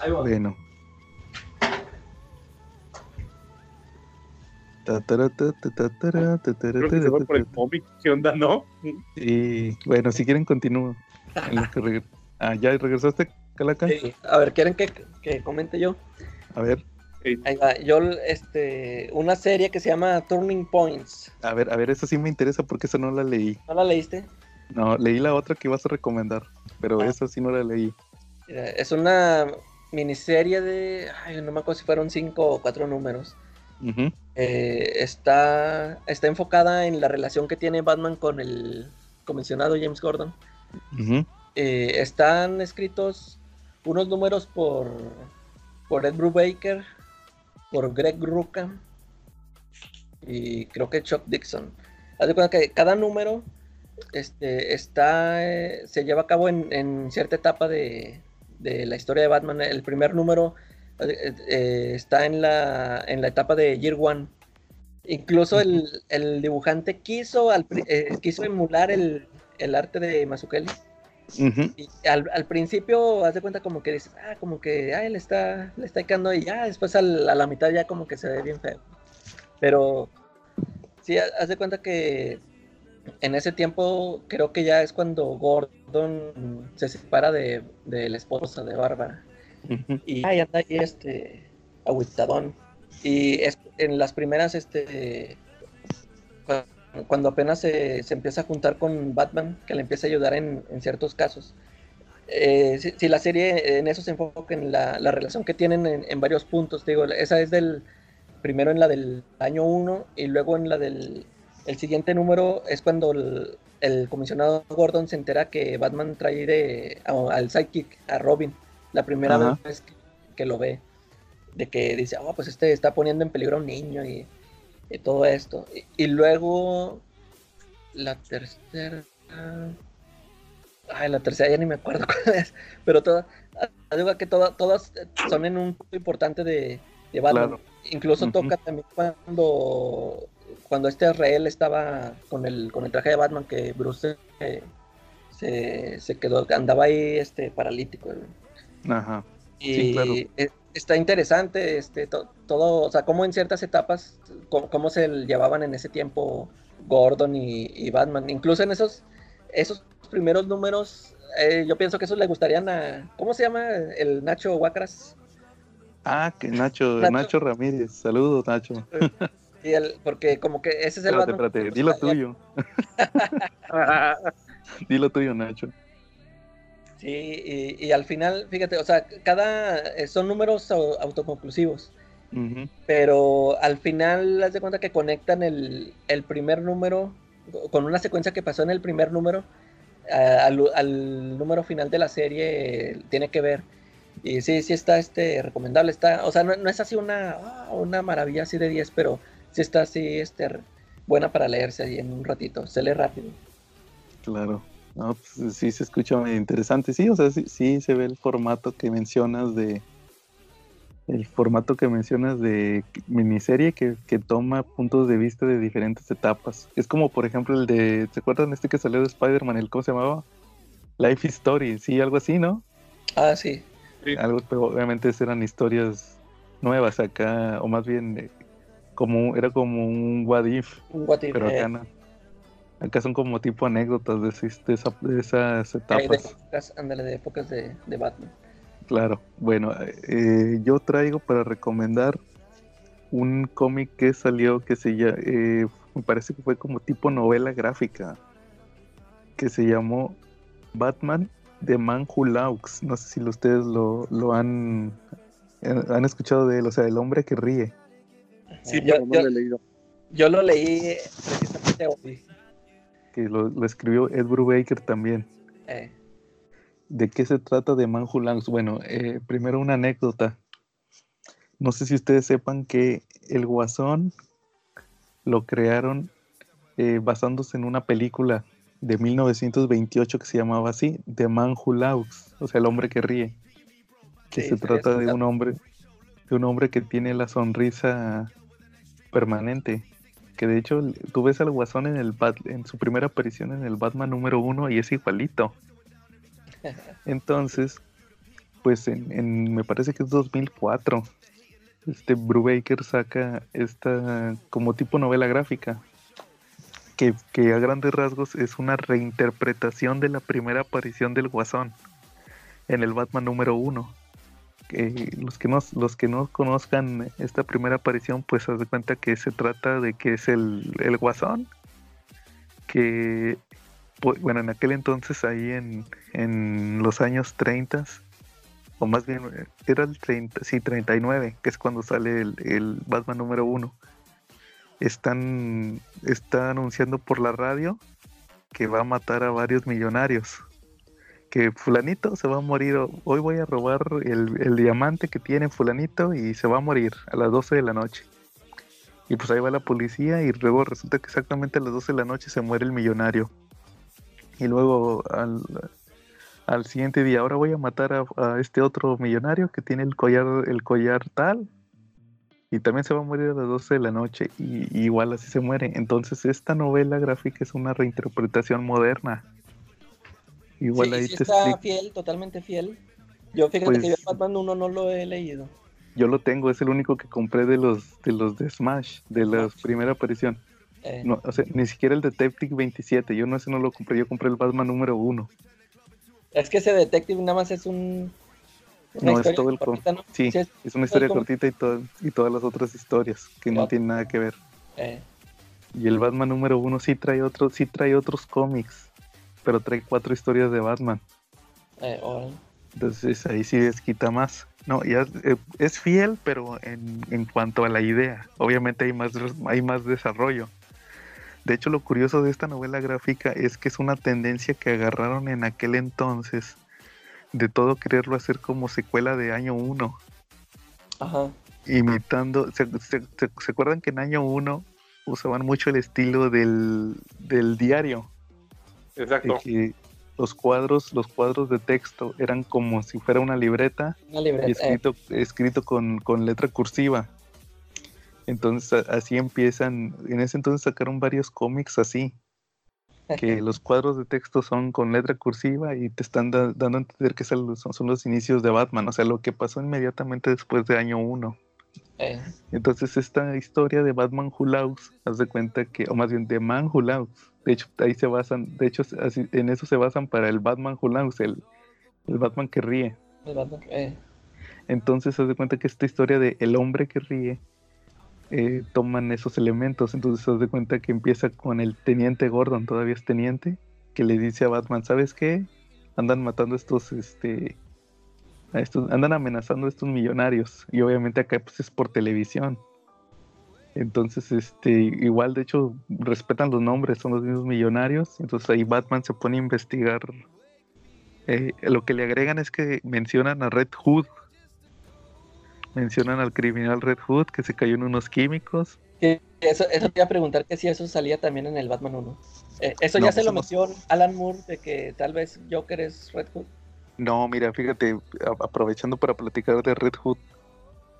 ahí va. Bueno. Creo que se tara, fue ta, por el cómic. ¿Qué onda, no? Y bueno, si quieren continúo. Ah, ya regresaste, Calaca. Sí, A ver, ¿quieren que, que comente yo? A ver, Ahí va. Yo, este, una serie que se llama Turning Points. a ver, a ver, esa sí me interesa porque esa no la leí. ¿No la leíste? No, leí la otra que ibas a recomendar, pero Ah. esa sí no la leí. Mira, Es una miniserie de, ay, no me acuerdo si fueron cinco o cuatro números. Eh, está, está enfocada en la relación que tiene Batman con el comisionado James Gordon. Eh, están escritos unos números por, por Ed Brubaker, por Greg Rucka y creo que Chuck Dixon. Haz de cuenta que cada número este, está, eh, se lleva a cabo en, en cierta etapa de, de la historia de Batman. El primer número eh, eh, está en la, en la etapa de Year One. Incluso el, el dibujante quiso, al eh, quiso emular el, el arte de Mazzucchelli. ujú. Y al, al principio, haz de cuenta como que dices, ah, como que, ah, le está, le está quedando y ya, después al- a la mitad ya como que se ve bien feo. Pero, sí, ha- haz de cuenta que en ese tiempo creo que ya es cuando Gordon se separa de, de la esposa de Bárbara. Y ahí anda ahí este, agüitadón. Y es en las primeras, este, cua- cuando apenas se, se empieza a juntar con Batman, que le empieza a ayudar en, en ciertos casos. Eh, si, la serie en eso se enfoca en la, la relación que tienen en, varios puntos, digo, esa es del, primero en la del año 1 y luego en la del el siguiente número es cuando el, comisionado Gordon se entera que Batman trae de, al sidekick, a Robin, la primera Ajá. vez que, que lo ve, de que dice, oh, pues este está poniendo en peligro a un niño y, y todo esto. Y, y luego la tercera... Ay, la tercera ya ni me acuerdo cuál es, pero todas, ah, digo que todas, todas son en un punto importante de, de Batman. Claro. Incluso toca también cuando, cuando este Israel estaba con el, con el traje de Batman, que Bruce se, se, se quedó, andaba ahí este, paralítico. ¿no? Ajá. Y Sí, claro. está interesante este, to- todo, o sea, cómo en ciertas etapas, cómo, cómo se llevaban en ese tiempo Gordon y, y Batman. Incluso en esos, esos primeros números, eh, yo pienso que esos le gustarían a, ¿cómo se llama? El Nacho Huacras. Ah, que Nacho, Nacho. Nacho, Ramírez. Saludos, Nacho. Y el- porque como que ese es el Espérate, Batman. espérate. gustaría- tuyo. Dilo tuyo, Nacho. Sí, y, y al final, fíjate, o sea, cada, eh, son números au- autoconclusivos. Pero al final haz de cuenta que conectan el, el primer número con una secuencia que pasó en el primer número, al, número final de la serie tiene que ver. Y sí, sí está este recomendable. Está, o sea, no, es así una, una maravilla así de 10, pero sí está así este, buena para leerse ahí en un ratito. Se lee rápido. Claro. No, pues, sí se escucha muy interesante. Sí, o sea, sí, se ve el formato que mencionas de. El formato que mencionas de miniserie que, que toma puntos de vista de diferentes etapas. Es como, por ejemplo, el de. ¿Se acuerdan este que salió de Spider-Man? El, ¿Cómo se llamaba? Life Story, sí, algo así, ¿no? Ah, sí. Algo, pero obviamente eran historias nuevas acá, o más bien eh, como era como un what if. Un what if. Pero acá eh. no. Acá son como tipo anécdotas de, de, esas etapas. De épocas, ándale, de épocas de, de, Batman. Claro, bueno, eh, yo traigo para recomendar un cómic que salió que se llama, eh, me parece que fue como tipo novela gráfica, que se llamó Batman de Man Who Laughs. No sé si ustedes lo, lo han, eh, han escuchado de él, o sea, el hombre que ríe. Sí, yo, lo he leído. Yo lo leí precisamente hoy que lo, escribió Ed Brubaker también. Eh. ¿De qué se trata de Manhulangs? Bueno, eh, primero una anécdota. No sé si ustedes sepan que el Guasón lo crearon eh, basándose en una película de 1928 que se llamaba así, The Man Who Laughs, o sea, el hombre que ríe. Que se trata de un hombre, de un hombre que tiene la sonrisa permanente que de hecho tú ves al Guasón en el en su primera aparición en el Batman número uno y es igualito. Entonces, pues en, me parece que es 2004, este Brubaker saca esta como tipo novela gráfica, que, que, a grandes rasgos es una reinterpretación de la primera aparición del Guasón en el Batman número uno los que no los que no conozcan esta primera aparición pues se de cuenta que se trata de que es el, el guasón que pues, bueno en aquel entonces ahí en, en los años 30 o más bien era el 30 sí 39 que es cuando sale el, el Batman número uno. Están está anunciando por la radio que va a matar a varios millonarios que fulanito se va a morir, hoy voy a robar el, diamante que tiene fulanito y se va a morir a las 12 de la noche. Y pues ahí va la policía y luego resulta que exactamente a las 12 de la noche se muere el millonario. Y luego al, siguiente día, ahora voy a matar a, este otro millonario que tiene el collar, el collar tal. Y también se va a morir a las 12 de la noche. Y igual así se muere. Entonces esta novela gráfica es una reinterpretación moderna Igual ahí te está fiel, totalmente fiel. Yo fíjate pues que yo Batman 1 no lo he leído. Yo lo tengo, es el único que compré de los de los de Smash, de la primera aparición. Eh. No, o sea, ni siquiera el Detective 27, yo no ese no lo compré, yo compré el Batman número 1. Es que ese Detective nada más es un no, es todo el cortita, sí, es, una historia cortita y, y todas las otras historias que no, tienen nada que ver. Eh. Y el Batman número 1 sí trae otros, sí trae otros cómics pero trae cuatro historias de Batman. Eh, Entonces ahí sí desquita más. No, ya eh, es fiel, pero en, cuanto a la idea, obviamente hay más, hay más desarrollo. De hecho, lo curioso de esta novela gráfica es que es una tendencia que agarraron en aquel entonces de todo quererlo hacer como secuela de año 1. Ajá. Imitando, ¿se, acuerdan que en año 1 usaban mucho el estilo del, del diario? Exacto. Que los cuadros, los cuadros de texto eran como si fuera una libreta, escrito, escrito con, letra cursiva. Entonces así empiezan, en ese entonces sacaron varios cómics así, que los cuadros de texto son con letra cursiva y te están dando a entender que son, son, los inicios de Batman, o sea, lo que pasó inmediatamente después de año 1. Eh. Entonces esta historia de Batman Who haz de cuenta que, o más bien de Man Who de hecho ahí se basan, de hecho en eso se basan para el Batman Who el, el Batman que ríe. Eh. Entonces haz de cuenta que esta historia de el hombre que ríe eh, toman esos elementos, entonces haz de cuenta que empieza con el teniente Gordon, todavía es teniente, que le dice a Batman, ¿sabes qué? Andan matando estos, este, andan amenazando a estos millonarios y obviamente acá pues es por televisión. Entonces, este, igual de hecho respetan los nombres, son los mismos millonarios. Entonces ahí Batman se pone a investigar. Eh, lo que le agregan es que mencionan a Red Hood. Mencionan al criminal Red Hood que se cayó en unos químicos. Eso, eso te iba a preguntar que si eso salía también en el Batman 1. Eh, eso ya se lo metió Alan Moore de que tal vez Joker es Red Hood. No, mira, fíjate, aprovechando para platicar de Red Hood,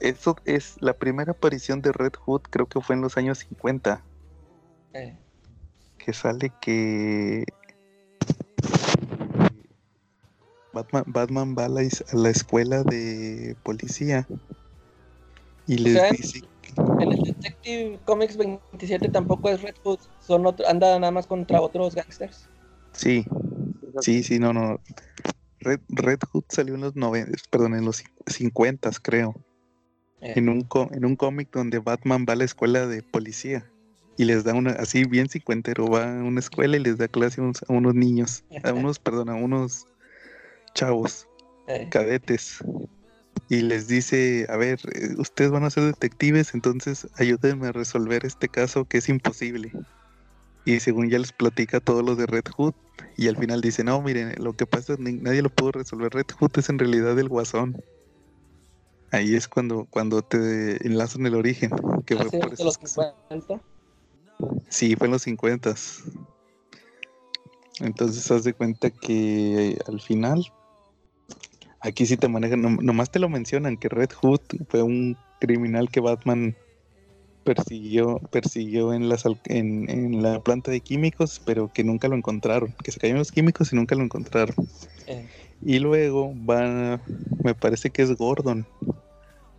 eso es la primera aparición de Red Hood, creo que fue en los años 50. Eh. Que sale que Batman, va a la, escuela de policía y les dice en el Detective Comics 27 tampoco es Red Hood, son anda nada más contra otros gangsters. Sí, sí, sí, no, no. Red, Red Hood salió en los 90, perdón, en los 50 creo. Eh. En un, en un cómic donde Batman va a la escuela de policía y les da una, así bien cincuentero, va a una escuela y les da clase a unos, niños, a unos, perdón, a unos chavos, eh. cadetes y les dice, a ver, eh, ustedes van a ser detectives, entonces ayúdenme a resolver este caso que es imposible. Y según ya les platica todo lo de Red Hood, y al final dice, no, miren, lo que pasa es que nadie lo pudo resolver, Red Hood es en realidad el guasón. Ahí es cuando, cuando te enlazan el origen. Que fue por los 50? Sí, fue en los 50. Entonces haz de cuenta que al final Aquí sí te manejan, nomás te lo mencionan, que Red Hood fue un criminal que Batman persiguió, persiguió en, en, la planta de químicos, pero que nunca lo encontraron, que se cayeron los químicos y nunca lo encontraron. Eh. Y luego va, me parece que es Gordon,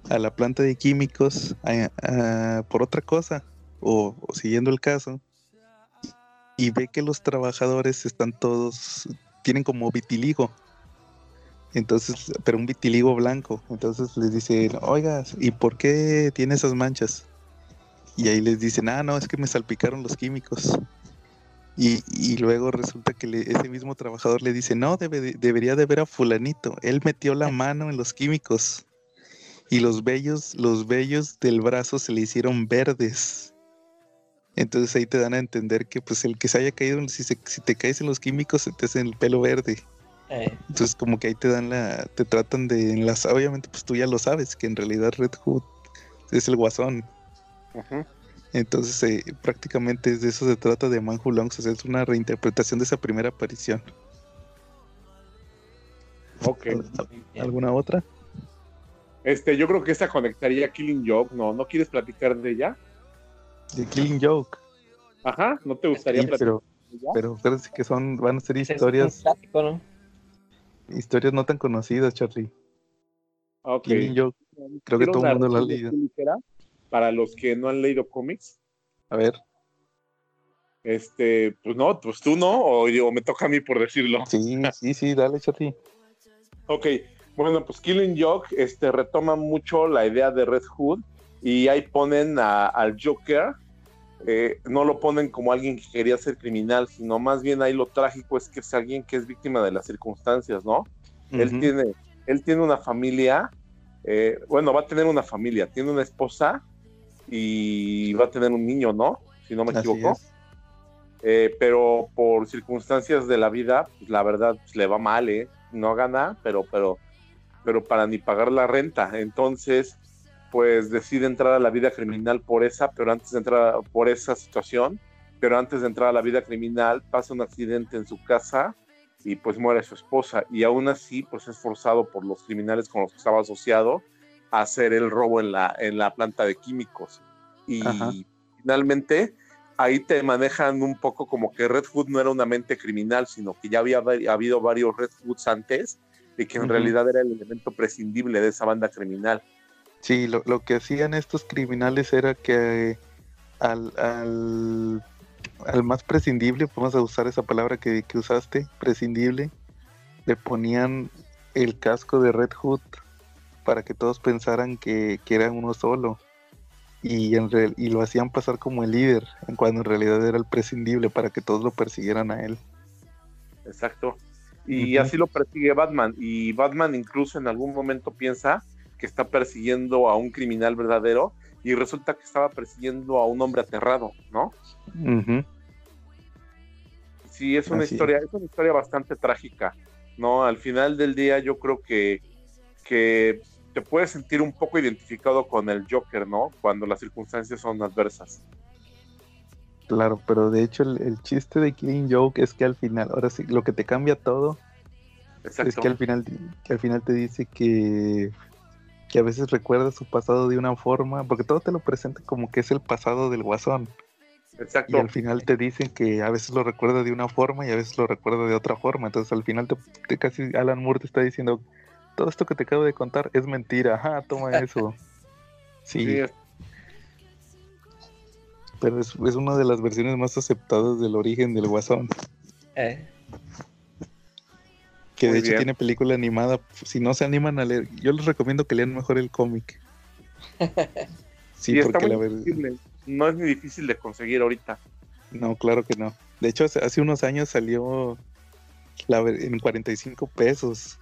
a la planta de químicos por otra cosa, o, siguiendo el caso, y ve que los trabajadores están todos, tienen como vitiligo entonces, pero un vitiligo blanco. Entonces les dice, oiga, ¿y por qué tiene esas manchas? Y ahí les dicen, ah, no, es que me salpicaron los químicos. Y, luego resulta que ese mismo trabajador le dice, no, debería de ver a fulanito. Él metió la mano en los químicos. Y los vellos, los vellos del brazo se le hicieron verdes. Entonces ahí te dan a entender que pues el que se haya caído, si, si te caes en los químicos, se te hace el pelo verde. Eh. Entonces como que ahí te dan la, te tratan de enlazar, obviamente pues tú ya lo sabes, que en realidad Red Hood es el guasón. Entonces eh, prácticamente de eso se trata de Manhu Longs, es una reinterpretación de esa primera aparición. Ok. ¿Alguna otra? Este, yo creo que esta conectaría a Killing Joke, ¿no? ¿No quieres platicar de ella? De Killing Joke. Ajá, ¿no te gustaría platicar? Pero, pero que son, van a ser historias. ¿no? Historias no tan conocidas, Charlie. Ok. yo creo que todo el mundo lo ha leído. Para los que no han leído cómics. A ver. Este, pues no, pues tú no, o, yo, me toca a mí por decirlo. Sí, sí, sí, dale, Charlie. Ok, bueno, pues Killing Joke este, retoma mucho la idea de Red Hood y ahí ponen al Joker eh, no lo ponen como alguien que quería ser criminal, sino más bien ahí lo trágico es que es alguien que es víctima de las circunstancias, ¿no? Él tiene, él tiene una familia, eh, bueno, va a tener una familia, tiene una esposa y va a tener un niño, ¿no? Si no me equivoco. Eh, pero por circunstancias de la vida, pues la verdad pues, le va mal, ¿eh? No gana, pero, pero, pero para ni pagar la renta. Entonces, pues decide entrar a la vida criminal por esa, pero antes de entrar por esa situación, pero antes de entrar a la vida criminal pasa un accidente en su casa y pues muere su esposa y aún así pues es forzado por los criminales con los que estaba asociado a hacer el robo en la, en la planta de químicos. Y finalmente ahí te manejan un poco como que Red Hood no era una mente criminal, sino que ya había habido varios Red Hoods antes y que en realidad era el elemento prescindible de esa banda criminal. Sí, lo, que hacían estos criminales era que al, al, más prescindible, vamos a usar esa palabra que, usaste, prescindible, le ponían el casco de Red Hood para que todos pensaran que, que era uno solo. Y, en y lo hacían pasar como el líder, cuando en realidad era el prescindible para que todos lo persiguieran a él. Exacto. Y así lo persigue Batman. Y Batman incluso en algún momento piensa que está persiguiendo a un criminal verdadero y resulta que estaba persiguiendo a un hombre aterrado, ¿no? Sí, es una historia, es. una historia bastante trágica, ¿no? Al final del día yo creo que, que te puedes sentir un poco identificado con el Joker, ¿no? Cuando las circunstancias son adversas. Claro, pero de hecho el, chiste de Killing Joke es que al final, ahora sí, lo que te cambia todo es que al final, que al final te dice que, que a veces recuerda su pasado de una forma, porque todo te lo presenta como que es el pasado del guasón. Exacto. Y al final te dicen que a veces lo recuerda de una forma y a veces lo recuerda de otra forma. Entonces al final te, casi Alan Moore te está diciendo, todo esto que te acabo de contar es mentira. Ajá, toma eso. Sí. Pero es, una de las versiones más aceptadas del origen del Guasón. Eh. Que de hecho tiene película animada. Si no se animan a leer, yo les recomiendo que lean mejor el cómic. Sí, porque la verdad no es ni difícil de conseguir ahorita. No, claro que no. De hecho, hace, unos años salió la, en 45 pesos.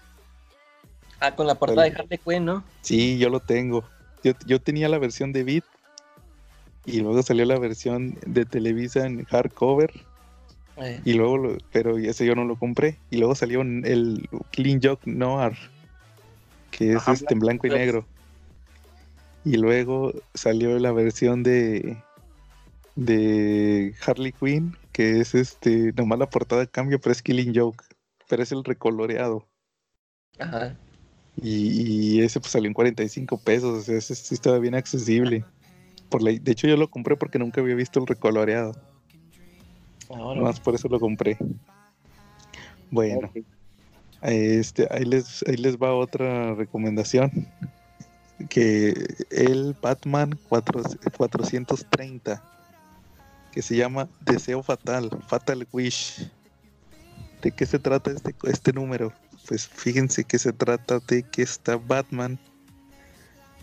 Ah, con la portada de Harley Quinn, ¿no? Sí, yo lo tengo. Yo, tenía la versión de Beat y luego salió la versión de Televisa en hardcover. Eh. Y luego, pero ese yo no lo compré. Y luego salió el Clean Joke Noir, que es este en blanco y negro. Y luego salió la versión de de Harley Quinn, que es este, nomás la portada cambia, pero es Killing Joke, pero es el recoloreado. Ajá. Y, ese pues salió en 45 pesos, o sea, ese sí estaba bien accesible. Por de hecho yo lo compré porque nunca había visto el recoloreado. Ahora. Más por eso lo compré. Bueno. Este, ahí les, ahí les va otra recomendación que el Batman 430, que se llama Deseo Fatal, Fatal Wish. ¿De qué se trata este, este número? Pues fíjense que se trata de que está Batman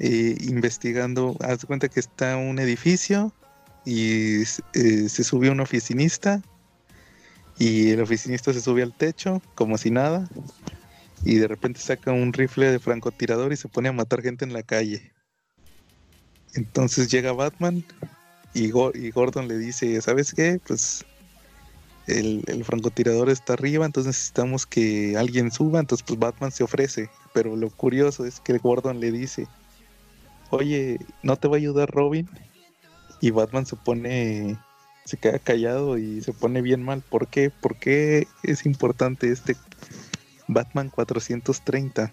eh, investigando, haz cuenta que está un edificio y eh, se sube un oficinista y el oficinista se sube al techo como si nada y de repente saca un rifle de francotirador y se pone a matar gente en la calle. Entonces llega Batman y, Gordon le dice, ¿sabes qué? Pues el, francotirador está arriba, entonces necesitamos que alguien suba, entonces pues Batman se ofrece. Pero lo curioso es que Gordon le dice, oye, ¿no te va a ayudar Robin? Y Batman se pone, se queda callado y se pone bien mal. ¿Por qué? ¿Por qué es importante este Batman 430.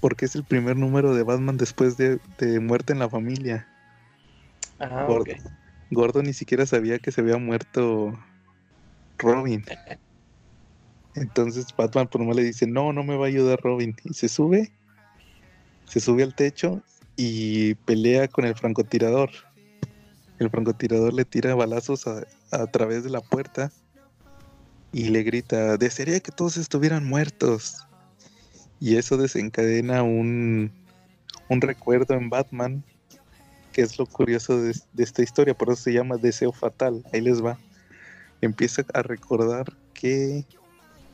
Porque es el primer número de Batman después de, Muerte en la Familia. Ah, Gordo, ni siquiera sabía que se había muerto Robin. Entonces Batman por nomás le dice, no, no me va a ayudar Robin. Y se sube, se sube al techo y pelea con el francotirador. El francotirador le tira balazos a, través de la puerta y le grita, desearía que todos estuvieran muertos. Y eso desencadena un, un recuerdo en Batman, que es lo curioso de, esta historia, por eso se llama Deseo Fatal, ahí les va. Empieza a recordar que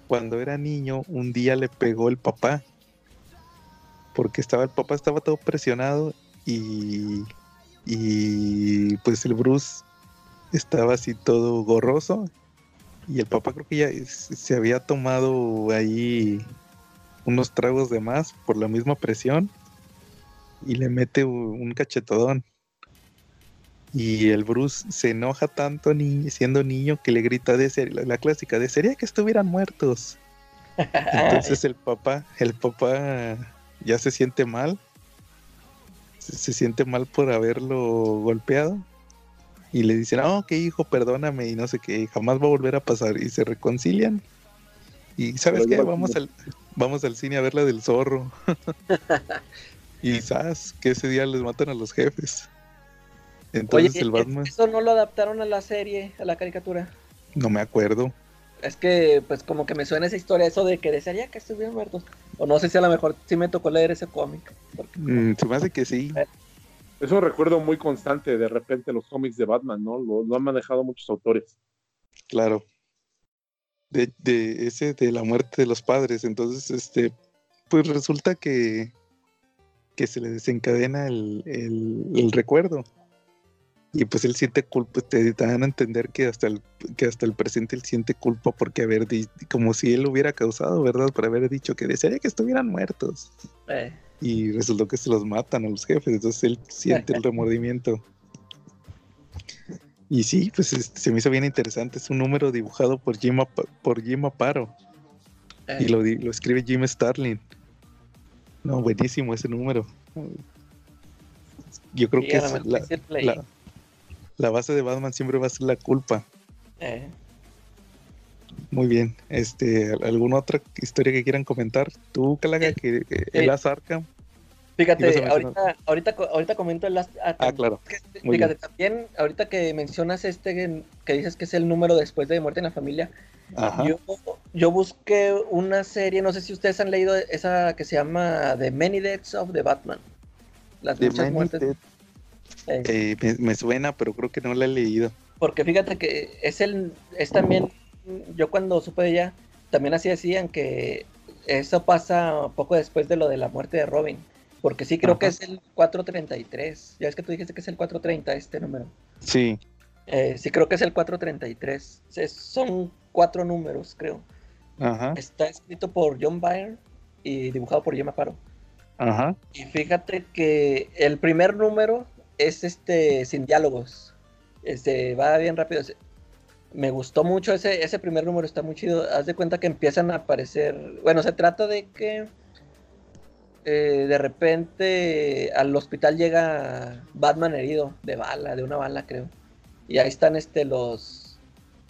cuando era niño un día le pegó el papá, porque estaba el papá estaba todo presionado y, y pues el Bruce estaba así todo gorroso y el papá creo que ya se había tomado ahí unos tragos de más por la misma presión y le mete un cachetodón. Y el Bruce se enoja tanto ni, siendo niño que le grita de la, la clásica, desearía que estuvieran muertos. Entonces el papá, el papá ya se siente mal. se siente mal por haberlo golpeado y le dicen, oh, qué hijo, perdóname y no sé qué, jamás va a volver a pasar y se reconcilian. Y sabes qué, vamos al, vamos al cine a ver la del zorro. y sabes que ese día les matan a los jefes. Entonces el Batman... ¿Eso no lo adaptaron a la serie, a la caricatura? No me acuerdo. Es que, pues, como que me suena esa historia, eso de que desearía que estuvieran muertos. O no sé si a lo mejor sí me tocó leer ese cómic. Mm, se me hace que sí. Eh, es un recuerdo muy constante de repente los cómics de Batman, ¿no? Lo, han manejado muchos autores. Claro. De, ese de la muerte de los padres. Entonces, este, pues resulta que, que se le desencadena el, el, recuerdo. Y pues él siente culpa, te, dan a entender que hasta el, que hasta el presente él siente culpa porque haber como si él hubiera causado, ¿verdad? Por haber dicho que desearía que estuvieran muertos. Eh. Y resultó que se los matan a los jefes, entonces él siente el remordimiento. Y sí, pues se me hizo bien interesante. Es un número dibujado por Jim, por Jim Aparo. Y lo, lo escribe Jim Starlin. No, buenísimo ese número. Yo creo que es la, base de Batman siempre va a ser la culpa. Eh. Muy bien. Este, ¿Alguna otra historia que quieran comentar? ¿Tú, Calaga, que, el As Fíjate, ahorita, ahorita, ahorita comento el Last Ah, claro. fíjate, también, ahorita que mencionas este, que dices que es el número después de Muerte en la Familia, yo, yo, busqué una serie, no sé si ustedes han leído esa que se llama The Many Deaths of the Batman. Las muchas muertes. Eh, me, suena, pero creo que no la he leído. Porque fíjate que es el, es también, yo cuando supe de ella, también así decían que eso pasa poco después de lo de la muerte de Robin. Porque sí creo que es el 433. Ya es que tú dijiste que es el 430 este número. Sí. Eh, sí creo que es el 433. son cuatro números, creo. Ajá. Está escrito por John Byrne y dibujado por Jim Paro. Ajá. Y fíjate que el primer número es este sin diálogos. Este va bien rápido. Me gustó mucho ese, ese primer número, está muy chido. Haz de cuenta que empiezan a aparecer. Bueno, se trata de que eh, de repente al hospital llega Batman herido de bala, de una bala creo. Y ahí están este los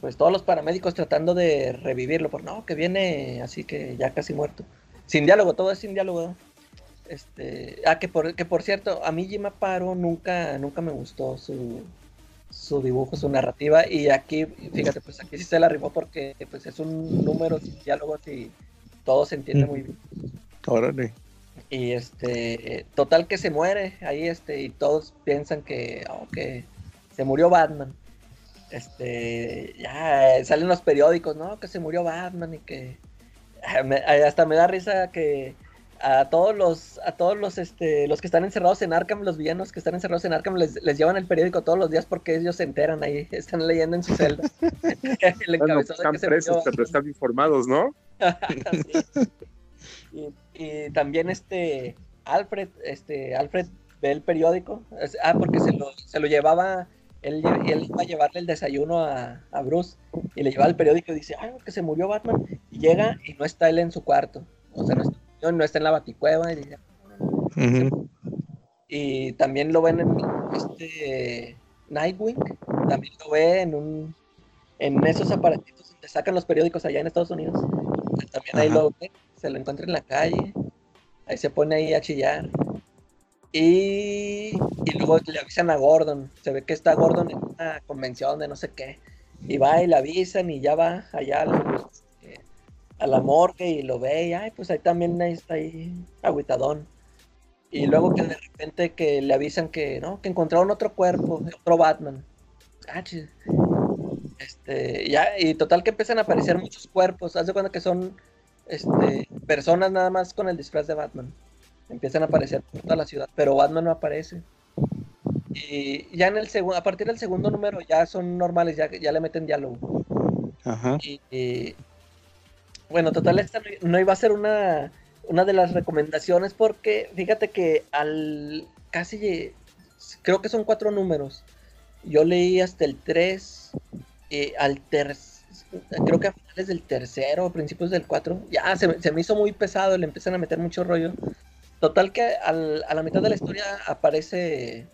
pues todos los paramédicos tratando de revivirlo, por no, que viene así que ya casi muerto. Sin diálogo, todo es sin diálogo. Este, ah, que por, que por cierto, a mí Jim Paro nunca, nunca me gustó su, su dibujo, su narrativa. Y aquí, fíjate, pues aquí sí se la arribó porque pues es un número sin diálogos y todo se entiende muy bien. Órale. Y este, total que se muere ahí, este, y todos piensan que, oh, que se murió Batman. Este, ya salen los periódicos, ¿no? Que se murió Batman y que hasta me da risa que a todos los, a todos los, este, los que están encerrados en Arkham, los villanos que están encerrados en Arkham, les, llevan el periódico todos los días porque ellos se enteran ahí, están leyendo en su celda. están presos, pero están informados, ¿no? y, también este Alfred, este Alfred ve el periódico, ah, porque se lo, se lo llevaba, él, él, iba a llevarle el desayuno a, a, Bruce y le llevaba el periódico y dice, ay, que se murió Batman, y llega y no está él en su cuarto, o sea, no está, no está en la baticueva, y, dice, y también lo ven en este Nightwing, también lo ve en un en esos aparatitos donde sacan los periódicos allá en Estados Unidos, también ahí lo ve se lo encuentra en la calle, ahí se pone ahí a chillar. Y, y luego le avisan a Gordon, se ve que está Gordon en una convención de no sé qué, y va y le avisan y ya va allá a la morgue y lo ve y ay, pues ahí también está ahí aguitadón. Y luego que de repente que le avisan que, ¿no? Que encontraron otro cuerpo, otro Batman. Ah, este, ya, y total que empiezan a aparecer muchos cuerpos. Haz de cuenta que son este, personas nada más con el disfraz de Batman. Empiezan a aparecer por toda la ciudad, pero Batman no aparece. Y ya en el segundo, a partir del segundo número ya son normales, ya, ya le meten diálogo. Ajá. Y, bueno, total, esta no iba a ser una, una de las recomendaciones porque fíjate que al casi, creo que son cuatro números. Yo leí hasta el 3, y al tercer creo que a finales del tercero, principios del cuatro, ya se, se, me hizo muy pesado, le empiezan a meter mucho rollo. Total que al, a la mitad de la historia aparece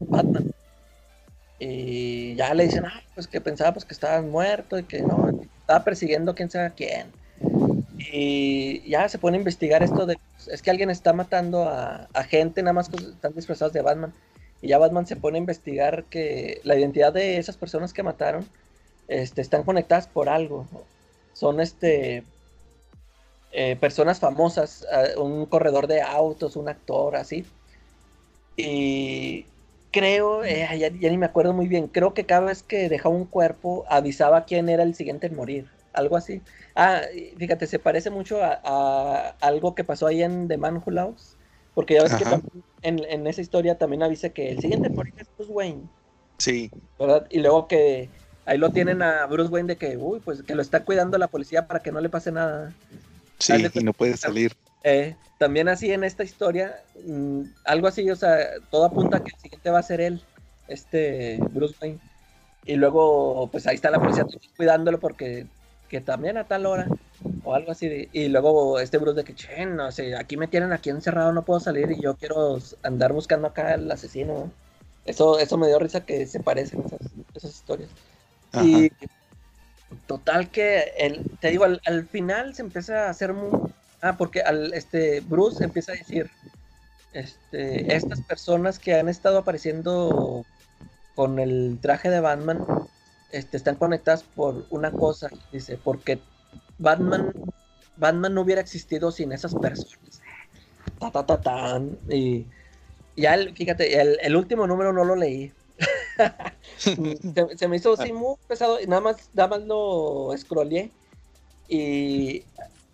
Batman. Y ya le dicen, ah, pues que pensábamos que estabas muerto y que no, estaba persiguiendo quién sabe quién. Y ya se pone a investigar esto de, es que alguien está matando a, gente, nada más están disfrazados de Batman. Y ya Batman se pone a investigar que la identidad de esas personas que mataron este, están conectadas por algo. Son este eh, personas famosas, un corredor de autos, un actor, así. Y creo, eh, ya, ni me acuerdo muy bien, creo que cada vez que dejaba un cuerpo avisaba quién era el siguiente en morir, algo así. Ah, fíjate, se parece mucho a, algo que pasó ahí en The Man Who Porque ya ves que Ajá. en, en esa historia también avisa que el siguiente en morir es Bruce Wayne, Sí, ¿verdad? Y luego que ahí lo tienen a Bruce Wayne de que, uy, pues que lo está cuidando la policía para que no le pase nada. sí, y no puede salir. Eh, también así en esta historia, mm, algo así, o sea, todo apunta a que el siguiente va a ser él, este Bruce Wayne. Y luego, pues ahí está la policía cuidándolo porque que también a tal hora o algo así. de- y luego este Bruce de que, che, no sé, aquí me tienen aquí encerrado, no puedo salir y yo quiero andar buscando acá al asesino. Eso, eso me dio risa que se parecen esas, esas historias. Ajá. Y total que el, te digo, al, al final se empieza a hacer muy... Ah, porque al, este, Bruce empieza a decir, este, estas personas que han estado apareciendo con el traje de Batman, este, están conectadas por una cosa, dice, porque Batman, Batman no hubiera existido sin esas personas. Ta, ta, ta, tan. Y ya, el- fíjate, el, el último número no lo leí. se, se me hizo así muy pesado y nada más, nada más lo scrollé y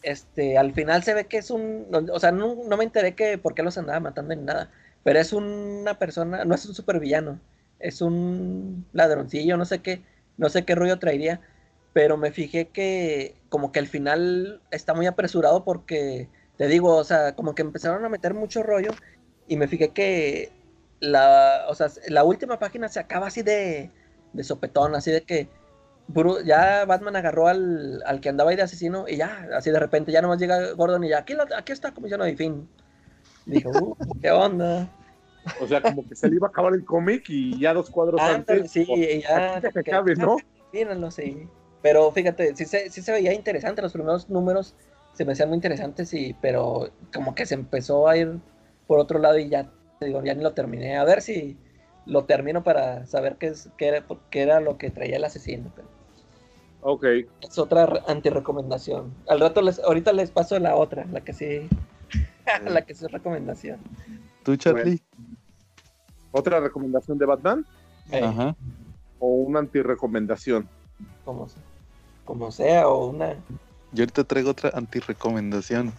este al final se ve que es un o sea no, no me enteré que por qué los andaba matando ni nada pero es una persona no es un supervillano es un ladroncillo no sé qué no sé qué rollo traería pero me fijé que como que al final está muy apresurado porque te digo o sea como que empezaron a meter mucho rollo y me fijé que la, o sea, la última página se acaba así de, de sopetón, así de que ya Batman agarró al, al que andaba ahí de asesino y ya, así de repente ya nomás llega Gordon y ya, aquí, aquí está comisionado y fin. Y dije, uh, ¿qué onda? O sea, como que se le iba a acabar el cómic y ya dos cuadros Ándale, antes. sí, pues, y ya. que- acabe, ¿no? Mírenlo, sí. Pero fíjate, sí se, sí se veía interesante, los primeros números se me hacían muy interesantes, y, pero como que se empezó a ir por otro lado y ya, te digo, ya ni lo terminé. A ver si lo termino para saber qué, es, qué, era, qué era lo que traía el asesino. pero Ok. es otra re- antirecomendación. Al rato les, ahorita les paso la otra, la que sí, la que sí es recomendación. ¿Tú, Charlie? ¿Otra recomendación de Batman Ajá. o una antirecomendación? como, como sea, o una... Yo ahorita traigo otra antirecomendación.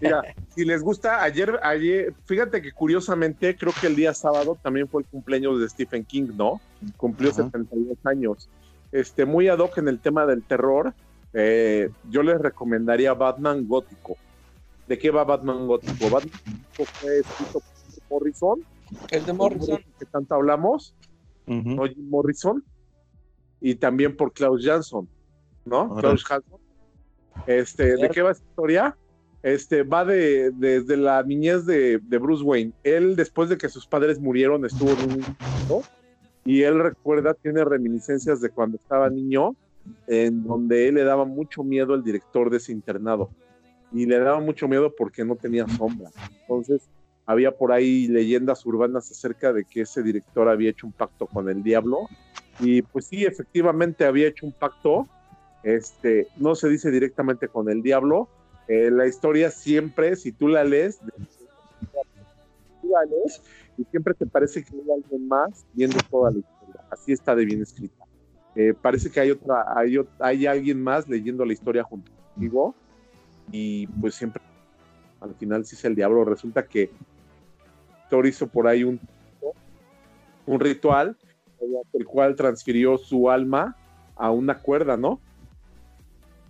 Mira, si les gusta, ayer, ayer, fíjate que curiosamente, creo que el día sábado también fue el cumpleaños de Stephen King, ¿no? Cumplió Ajá. 72 años. Este, muy ad hoc en el tema del terror, eh, yo les recomendaría Batman Gótico. ¿De qué va Batman Gótico? Batman Gótico fue escrito por Morrison, Es de Morrison. que tanto hablamos. ¿no? Jim Morrison, y también por Klaus Jansson, ¿no? Klaus Jansson. Este, ¿de qué va esta historia? Este, va de, desde la niñez de, de Bruce Wayne. Él, después de que sus padres murieron, estuvo en un internado, y él recuerda, tiene reminiscencias de cuando estaba niño, en donde él le daba mucho miedo al director de ese internado. Y le daba mucho miedo porque no tenía sombra. Entonces, había por ahí leyendas urbanas acerca de que ese director había hecho un pacto con el diablo. Y pues sí, efectivamente había hecho un pacto. Este, no se dice directamente con el diablo. Eh, la historia siempre, si tú la lees, tú la lees y siempre te parece que hay alguien más viendo toda la historia. Así está de bien escrita. Eh, parece que hay otra, hay, hay alguien más leyendo la historia junto contigo y pues siempre al final sí es el diablo. Resulta que Thor hizo por ahí un, un ritual el cual transfirió su alma a una cuerda, ¿no?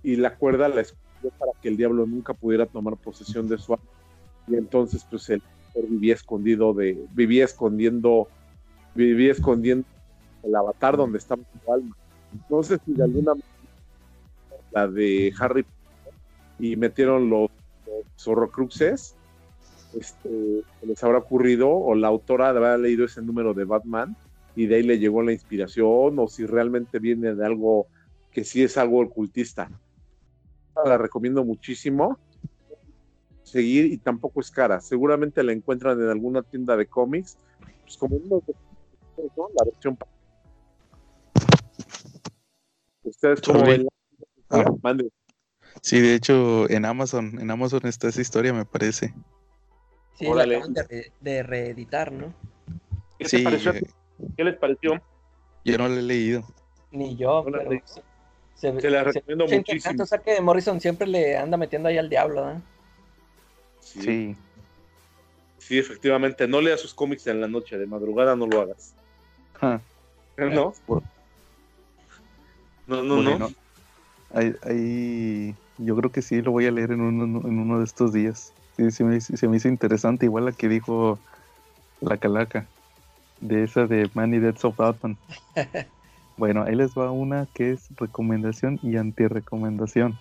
Y la cuerda la escondió para que el diablo nunca pudiera tomar posesión de su alma. Y entonces, pues él vivía escondido de, vivía escondiendo, vivía escondiendo el avatar donde estaba su alma. No sé si de alguna manera la de Harry Potter y metieron los, los horrocruxes, este, les habrá ocurrido, o la autora habrá leído ese número de Batman y de ahí le llegó la inspiración, o si realmente viene de algo que sí es algo ocultista. La recomiendo muchísimo seguir y tampoco es cara. Seguramente la encuentran en alguna tienda de cómics, pues como unos de- ¿no? la versión. Ustedes como Sobre- ven Ah. Sí, de hecho, en Amazon, en Amazon está esa historia, me parece. Sí, la Órale. acaban de, re- de reeditar, ¿no? ¿Qué Sí, pareció? eh, ¿Qué les pareció? yo no lo he leído. Ni yo, No la pero se, se- Se la se- recomiendo se muchísimo. sea que Morrison siempre le anda metiendo ahí al diablo, ¿eh? Sí. Sí, efectivamente, no leas sus cómics en la noche, de madrugada no lo hagas. ¿No? por- No, no, no. ahí- ahí- yo creo que sí lo voy a leer en uno, en uno de estos días. Sí, se me, se me hizo interesante, igual la que dijo la calaca, de esa de Many Deaths of Batman. bueno, ahí les va una que es recomendación y anti-recomendación.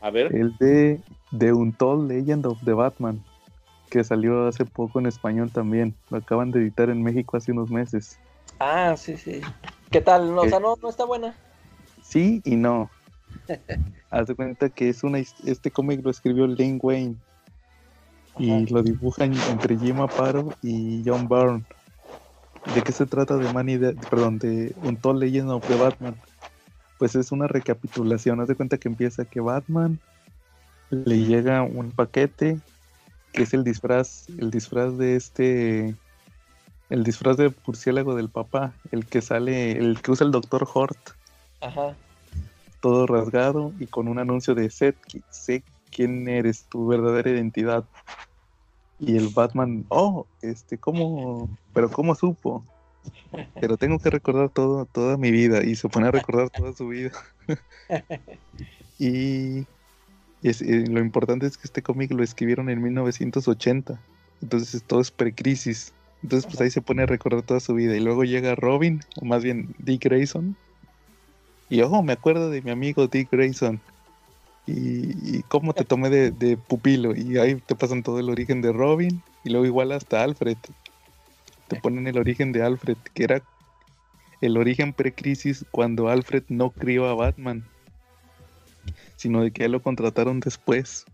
A ver, El de The Untold Legend of the Batman, que salió hace poco en español también. Lo acaban de editar en México hace unos meses. Ah, sí, sí. ¿Qué tal? No, o Eh, sea, no, no está buena. Sí y no. Haz de cuenta que es una este cómic lo escribió Lane Wayne y Ajá. lo dibujan entre Jim Aparo y John Byrne. ¿De qué se trata de Manny de, perdón, de Untold Legend of the Batman? Pues es una recapitulación. Haz de cuenta que empieza que Batman le llega un paquete que es el disfraz, el disfraz de este, el disfraz de murciélago del papá, el que sale, el que usa el Doctor Hort Ajá. Todo rasgado y con un anuncio de qui- sé quién eres, tu verdadera identidad. Y el Batman, oh, este, ¿cómo? Pero ¿cómo supo? Pero tengo que recordar todo, toda mi vida. Y se pone a recordar toda su vida. y es- eh, lo importante es que este cómic lo escribieron en 1980. Entonces todo es precrisis. Entonces pues ahí se pone a recordar toda su vida. Y luego llega Robin, o más bien Dick Grayson. Y ojo, me acuerdo de mi amigo Dick Grayson. Y, y cómo te tomé de, pupilo. Y ahí te pasan todo el origen de Robin. Y luego igual hasta Alfred. Te ponen el origen de Alfred, que era el origen precrisis cuando Alfred no crió a Batman. Sino de que ya lo contrataron después.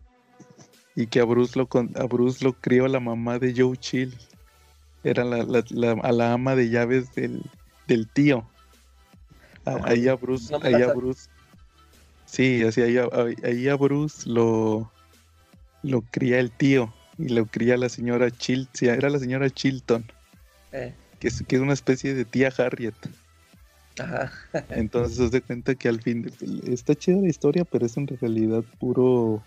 Y que a Bruce lo, a Bruce lo crió la mamá de Joe Chill. Era la, la- a la ama de llaves del, del tío. A- Ok. Ahí a Bruce, No ahí a. Bruce. Sí, así ahí a, ahí- a Bruce lo, lo cría el tío. Y lo cría la señora Chil, sí, era la señora Chilton, Eh, que es, que es una especie de tía Harriet. ajá. Entonces se da cuenta que al fin está chida la historia, pero es en realidad puro.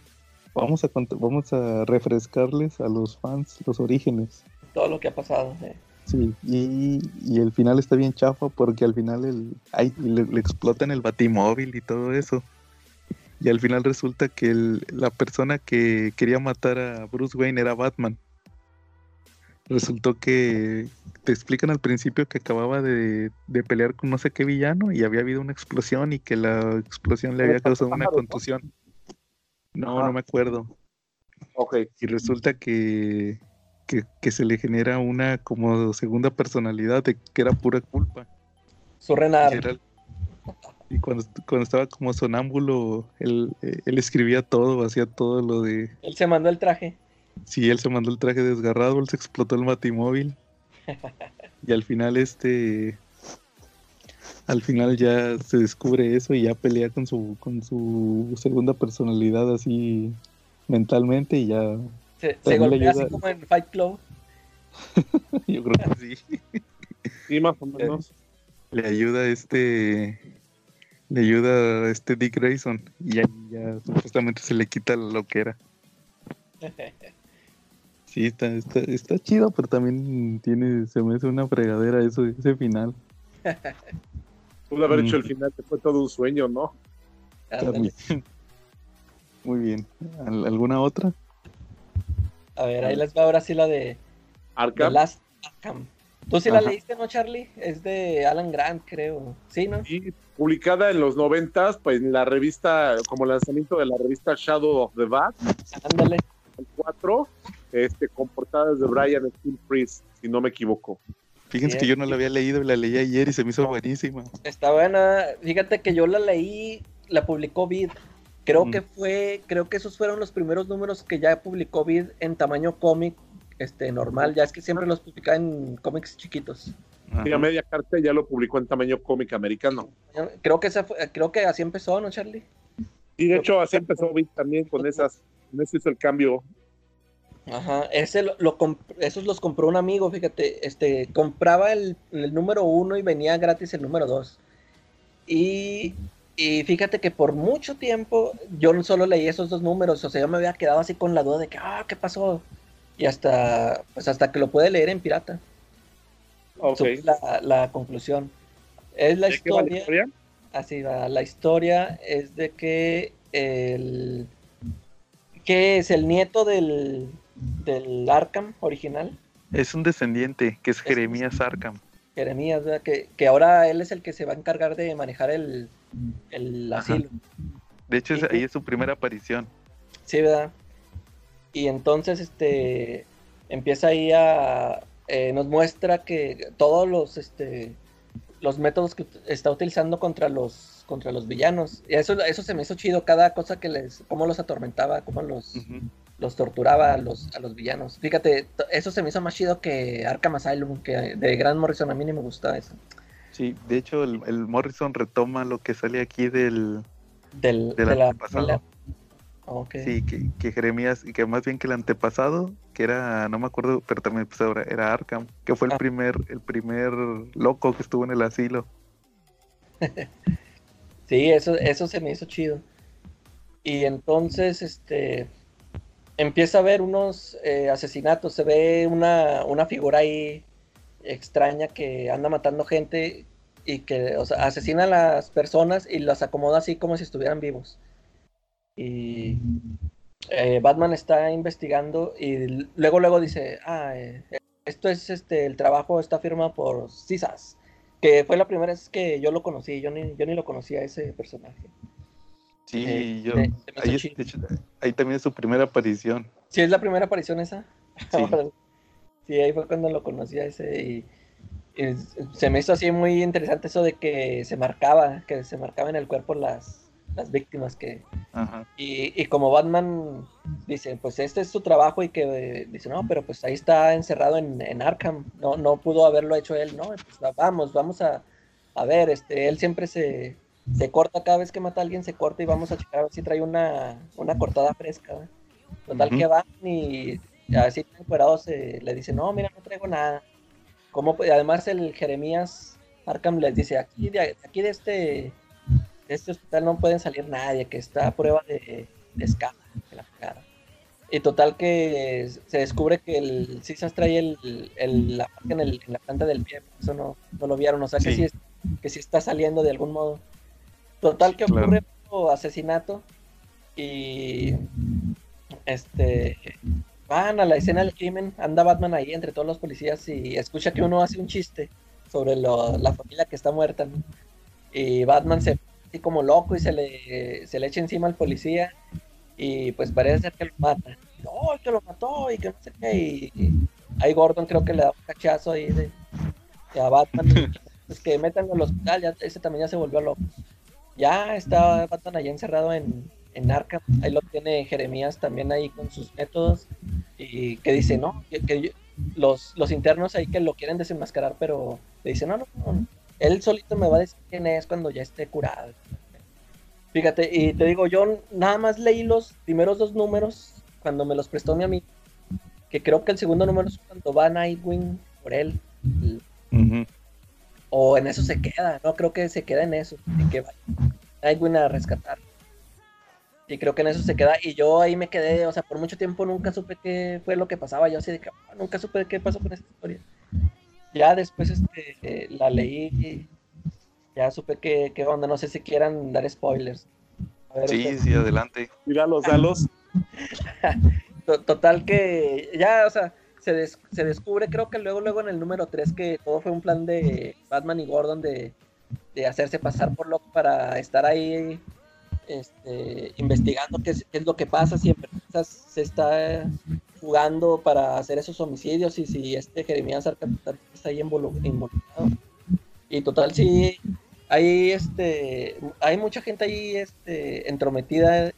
Vamos a vamos a refrescarles a los fans los orígenes. Todo lo que ha pasado. eh. Sí, y, y el final está bien chafa porque al final el, ay, le, le explotan el batimóvil y todo eso. Y al final resulta que el- la persona que quería matar a Bruce Wayne era Batman. Resultó que te explican al principio que acababa de, de pelear con no sé qué villano y había habido una explosión y que la explosión le había causado una contusión. No, no me acuerdo ok. y resulta que, que, que se le genera una como segunda personalidad de que era pura culpa. Su Y, Renar. era- y cuando, cuando estaba como sonámbulo, él, él escribía todo, hacía todo lo de... Él se mandó el traje. Si él se mandó el traje desgarrado, él se explotó el batimóvil. Y al final este... Al final ya se descubre eso y ya pelea con su, con su segunda personalidad así mentalmente y ya Se, golpea ayuda- así como en Fight Club. yo creo que sí. Sí, más o menos. le ayuda este le ayuda a este Dick Grayson y ahí ya supuestamente se le quita lo que era sí está, está, está chido pero también tiene se me hace una fregadera eso ese final Pudo haber Mm. hecho el final, que fue todo un sueño, ¿no? También muy bien ¿Al- alguna otra A ver, ahí les va ahora sí la de The Arkham. Last Arkham. ¿Tú sí la Ajá. leíste, no, Charlie? Es de Alan Grant, creo. Sí, ¿no? Y publicada en los noventas, pues en la revista, como lanzamiento de la revista Shadow of the Bat, Ándale. el 4, este, con portadas de Brian Steel Priest, si no me equivoco. fíjense que yo no la había leído y la leí ayer y se me hizo buenísima Está buena. Fíjate que yo la leí, la publicó Vid. Creo Mm. que fue, creo que esos fueron los primeros números que ya publicó Vid en tamaño cómic, este, normal. Ya es que siempre los publicaba en cómics chiquitos. Ajá. Y a media carta ya lo publicó en tamaño cómic americano. Creo que esa fue- creo que así empezó, ¿no, Charlie? Y de hecho, así empezó Vic también con esas, con ese hizo el cambio. Ajá, ese lo, lo comp- esos los compró un amigo, fíjate, este, compraba el, el número uno y venía gratis el número dos. Y, y fíjate que por mucho tiempo yo solo leí esos dos números, o sea, yo me había quedado así con la duda de que, ah, ¿qué pasó? y hasta, pues hasta que lo puede leer en pirata. Ok. La, la conclusión. Es la ¿De qué va la historia, historia? así va, la historia es de que el que es el nieto del, del Arkham original, Es un descendiente, que es Jeremías Arkham. Jeremías, ¿verdad? Que, que ahora él es el que se va a encargar de manejar el, el Ajá. asilo. De hecho, es- ahí es su primera aparición. Sí, ¿verdad? Y entonces este empieza ahí a eh, nos muestra que todos los este los métodos que está utilizando contra los contra los villanos. Y eso eso se me hizo chido cada cosa que les cómo los atormentaba, cómo los los torturaba a los a los villanos. Fíjate, eso se me hizo más chido que Arkham Asylum, que de Grant Morrison a mí ni me gustaba eso. Sí, de hecho, el, el Morrison retoma lo que sale aquí del. Del, Del de la antepasado. la- Ok. Sí, que, que Jeremías, y que más bien que el antepasado, que era, no me acuerdo, pero también pues, ahora era Arkham, que fue el Ah. primer, el primer loco que estuvo en el asilo. Sí, eso, eso se me hizo chido. Y entonces, este, empieza a ver unos eh, asesinatos, se ve una, una figura ahí extraña que anda matando gente y que, o sea, asesina a las personas y las acomoda así como si estuvieran vivos. Y eh, Batman está investigando y luego, luego dice, ah, eh, esto es este, el trabajo está firmado por Cisas, que fue la primera vez que yo lo conocí, yo ni, yo ni lo conocía a ese personaje. Sí, Eh, yo, hecho, ahí también es su primera aparición. ¿Sí es la primera aparición esa? Sí. Sí, ahí fue cuando lo conocí a ese y, y se me hizo así muy interesante eso de que se marcaba, que se marcaba en el cuerpo las, las víctimas que... Ajá. Y, y como Batman dice, pues este es su trabajo y que eh, dice, no, pero pues ahí está encerrado en, en Arkham, no, no pudo haberlo hecho él, no, pues va- vamos, vamos a, a ver, este, él siempre se, se corta cada vez que mata a alguien, se corta y vamos a checar a ver si trae una, una cortada fresca. ¿verdad? Total que van y así encuerados se le dice, no, mira, no traigo nada. Como además el Jeremías Arkham les dice, aquí de, aquí de este, de este hospital no pueden salir nadie, que está a prueba de, de escala, que la fregada. Y total que se descubre que el Cisas trae el, el- la marca en, el- en la planta del pie, por eso no, no lo vieron, o sea que Sí. que sí está saliendo de algún modo. Total que Claro. ocurre asesinato y este van a la escena del crimen, anda Batman ahí entre todos los policías y escucha que uno hace un chiste sobre lo- la familia que está muerta. ¿no? Y Batman se así como loco y se le, se le echa encima al policía y pues parece ser que lo mata. No, que lo mató y que no sé qué. Y, y ahí Gordon creo que le da un cachazo ahí de, de a Batman. pues que metan al hospital, ya, ese también ya se volvió loco. Ya está Batman allá encerrado en, en Arkham. Ahí lo tiene Jeremías también ahí con sus métodos. Y que dice, no, que, los, los internos ahí que lo quieren desenmascarar, pero le dice, no, no, no, él solito me va a decir quién es cuando ya esté curado. Fíjate, y te digo, yo nada más leí los primeros dos números cuando me los prestó mi amigo, que creo que el segundo número es cuando va Nightwing por él, el- o en eso se queda, no creo que se queda en eso, en que va Nightwing a rescatar. Y creo que en eso se queda, y yo ahí me quedé, o sea, por mucho tiempo nunca supe qué fue lo que pasaba, yo así de que "Ah, nunca supe qué pasó con esta historia. Ya después este, eh, la leí y ya supe que, que onda, no sé si quieran dar spoilers. A ver, Sí, sí, adelante. Míralos, dalos. To- Total que ya, o sea, se, des- se descubre, creo que luego, luego en el número 3, que todo fue un plan de Batman y Gordon de, de hacerse pasar por loco para estar ahí este, investigando qué es, lo que pasa, siempre se está jugando para hacer esos homicidios y si este Jeremías también está ahí involu- involucrado. Y total, sí, hay, este, hay mucha gente ahí este, entrometida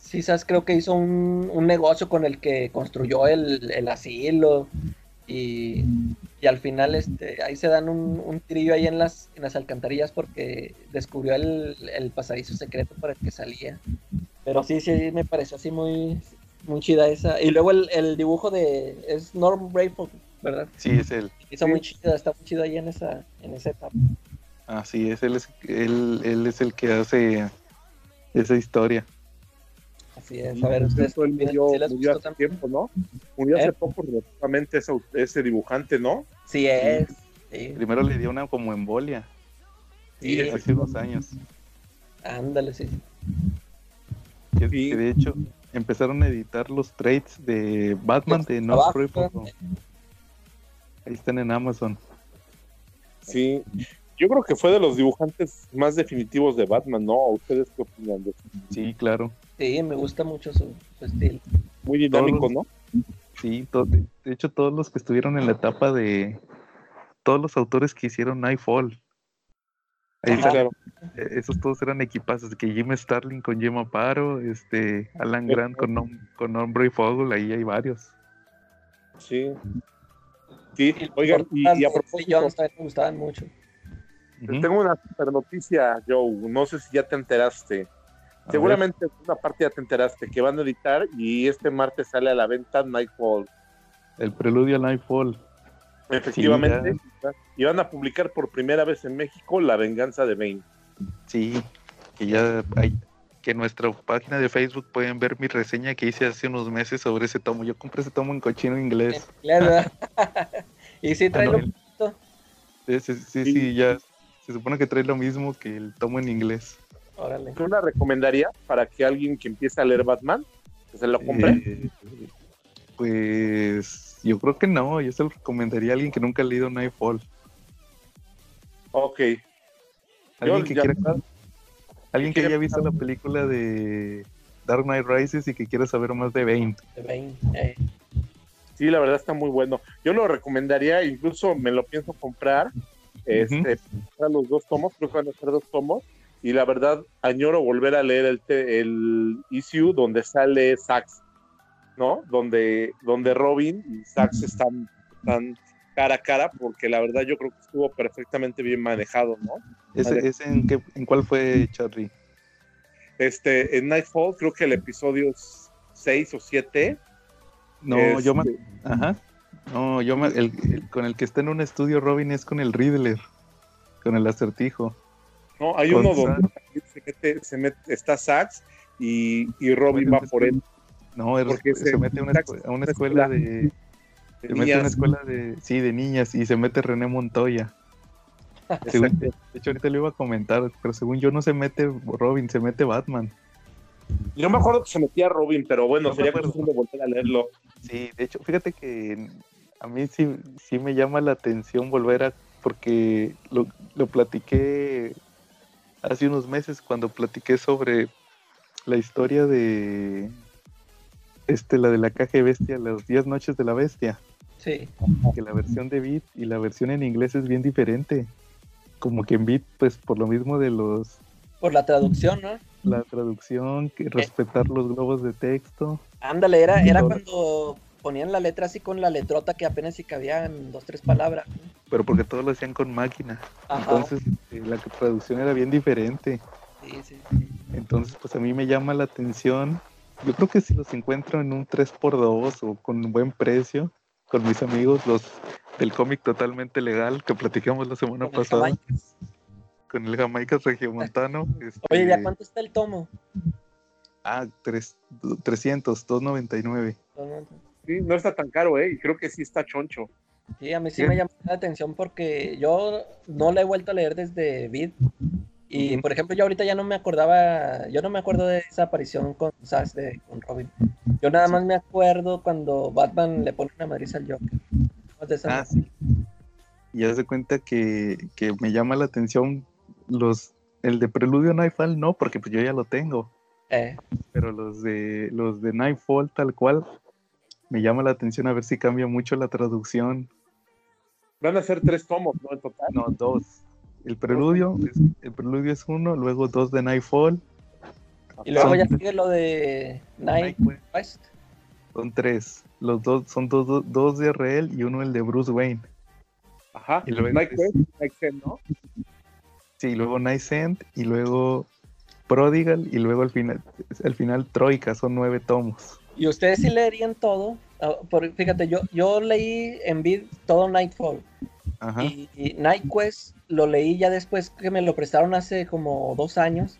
Cisas creo que hizo un, un negocio con el que construyó el, el asilo y, y al final este, ahí se dan un, un tirillo ahí en las, en las alcantarillas porque descubrió el, el pasadizo secreto por el que salía. Pero sí, sí, me pareció así muy, muy chida esa. Y luego el, el dibujo de... es Norm Rayford, ¿verdad? Sí, es él. Hizo muy chida, está muy chido ahí en esa, en esa etapa. Así es, él es, él, él es el que hace esa historia. Así es, a ver, ustedes. Él murió, ¿sí murió hace también? tiempo, ¿no? Murió hace ¿Eh? poco, relativamente, ese, ese dibujante, ¿no? Sí es. Sí, Primero le dio una como embolia sí, Sí, hace unos años. ándale, sí. Que, Sí. que de hecho empezaron a editar los trades de Batman de No. Ahí están en Amazon. Sí. Yo creo que fue de los dibujantes más definitivos de Batman, ¿no? ¿Ustedes qué opinan de eso? Sí, claro. Sí, me gusta mucho su, su estilo. Muy dinámico, ¿no? Sí, to- de de hecho todos los que estuvieron en la etapa de todos los autores que hicieron Nightfall. Ahí Claro. eh, esos todos eran equipazos, que Jim Starling con Jim Aparo, este Alan Grant con Nom- con Hombre y Fogel, ahí hay varios. Sí. Sí, oigan, y, y a propósito, me gustaban mucho. Tengo una super noticia, Joe. No sé si ya te enteraste. A Seguramente una parte ya te enteraste que van a editar y este martes sale a la venta Nightfall. ver, el preludio a Nightfall. Efectivamente. y van a publicar por primera vez en México La venganza de Bane. Sí, que ya hay que en nuestra página de Facebook pueden ver mi reseña que hice hace unos meses sobre ese tomo. Yo compré ese tomo en cochino inglés. Claro. y sí, trae Ah, lo no, el- poquito. Sí, sí, sí, Sí. sí, ya se supone que trae lo mismo que el tomo en inglés. Órale. ¿Tú la recomendaría para que alguien que empiece a leer Batman que se lo compre? Eh, pues yo creo que no, yo se lo recomendaría a alguien que nunca ha leído Nightfall. Ok. Alguien Yo que ya- quiera, alguien que haya visto la película de Dark Knight Rises y que quiera saber más de Bane. de Bane, eh. Sí, la verdad está muy bueno. Yo lo recomendaría, incluso me lo pienso comprar. Este, para los dos tomos, creo que van a ser dos tomos. Y la verdad, añoro volver a leer el, el issue donde sale Sax, ¿no? Donde, donde Robin y Sax están, están cara a cara, porque la verdad yo creo que estuvo perfectamente bien manejado, ¿no? ¿Ese, ese en, qué, en cuál fue, Charlie? Este, en Nightfall, creo que el episodio 6 o 7. No, yo me, este, Ajá. No, yo me, el, el- con el que está en un estudio Robin es con el Riddler, con el acertijo. No, hay uno donde se mete, se mete, está Sax y, y Robin va por él. No, es- Porque se, se- mete a una, a escuela de, de se mete a una escuela de, sí, de niñas y se mete René Montoya. Según- de hecho ahorita le iba a comentar, pero según yo no se mete Robin, se mete Batman. Yo me acuerdo que se metía Robin, pero bueno, No sería cuestión de volver a leerlo. Sí, de hecho, fíjate que a mí sí, sí me llama la atención volver a, porque lo, lo platiqué hace unos meses cuando platiqué sobre la historia de, este, la de la caja de bestia, las 10 noches de la bestia, Sí. que la versión de Beat y la versión en inglés es bien diferente. Como que en Beat, pues por lo mismo de los, Por la traducción, ¿no? la traducción, que respetar los globos de texto. Ándale, era, era cuando ponían la letra así con la letrota que apenas si cabían dos, tres palabras. ¿no? Pero porque todo lo hacían con máquina. Ajá. Entonces eh, la traducción era bien diferente. Sí, sí. Entonces pues a mí me llama la atención. Yo creo que si los encuentro en un 3x2 o con un buen precio, con mis amigos, los del cómic totalmente legal que platicamos la semana Con el pasada, Jamaica. con el Jamaica Regiomontano. este, Oye, ¿ya cuánto está el tomo? Ah, tres- 300, 299. Sí, no está tan caro, ¿eh? Y creo que sí está choncho. Sí, a mí sí Sí. me llama la atención porque yo no la he vuelto a leer desde Vid. Y por ejemplo, yo ahorita ya no me acordaba, yo no me acuerdo de esa aparición con Sax de con Robin. Yo nada más me acuerdo cuando Batman le pone una madriza al Joker. Más de esa- Ah, sí. Y haz de cuenta que, que me llama la atención los el de Preludio Nightfall no, porque pues yo ya lo tengo. eh, pero los de los de Nightfall tal cual me llama la atención a ver si cambia mucho la traducción. Van a ser tres tomos, ¿no? En total. No, dos. El preludio es, el preludio es uno, luego dos de Nightfall, y luego Son- ya sigue lo de Night Quest. son tres. Los dos son dos, dos, dos de Reel y uno el de Bruce Wayne. Ajá. Y luego Night Quest, ¿no? Sí, luego Night End y luego Prodigal y luego al final al final Troika, son nueve tomos. Y ustedes sí leerían todo. Ah, por- fíjate, yo, yo leí en Vid todo Nightfall. Ajá. Y, y Night Quest lo leí ya después que me lo prestaron hace como dos años.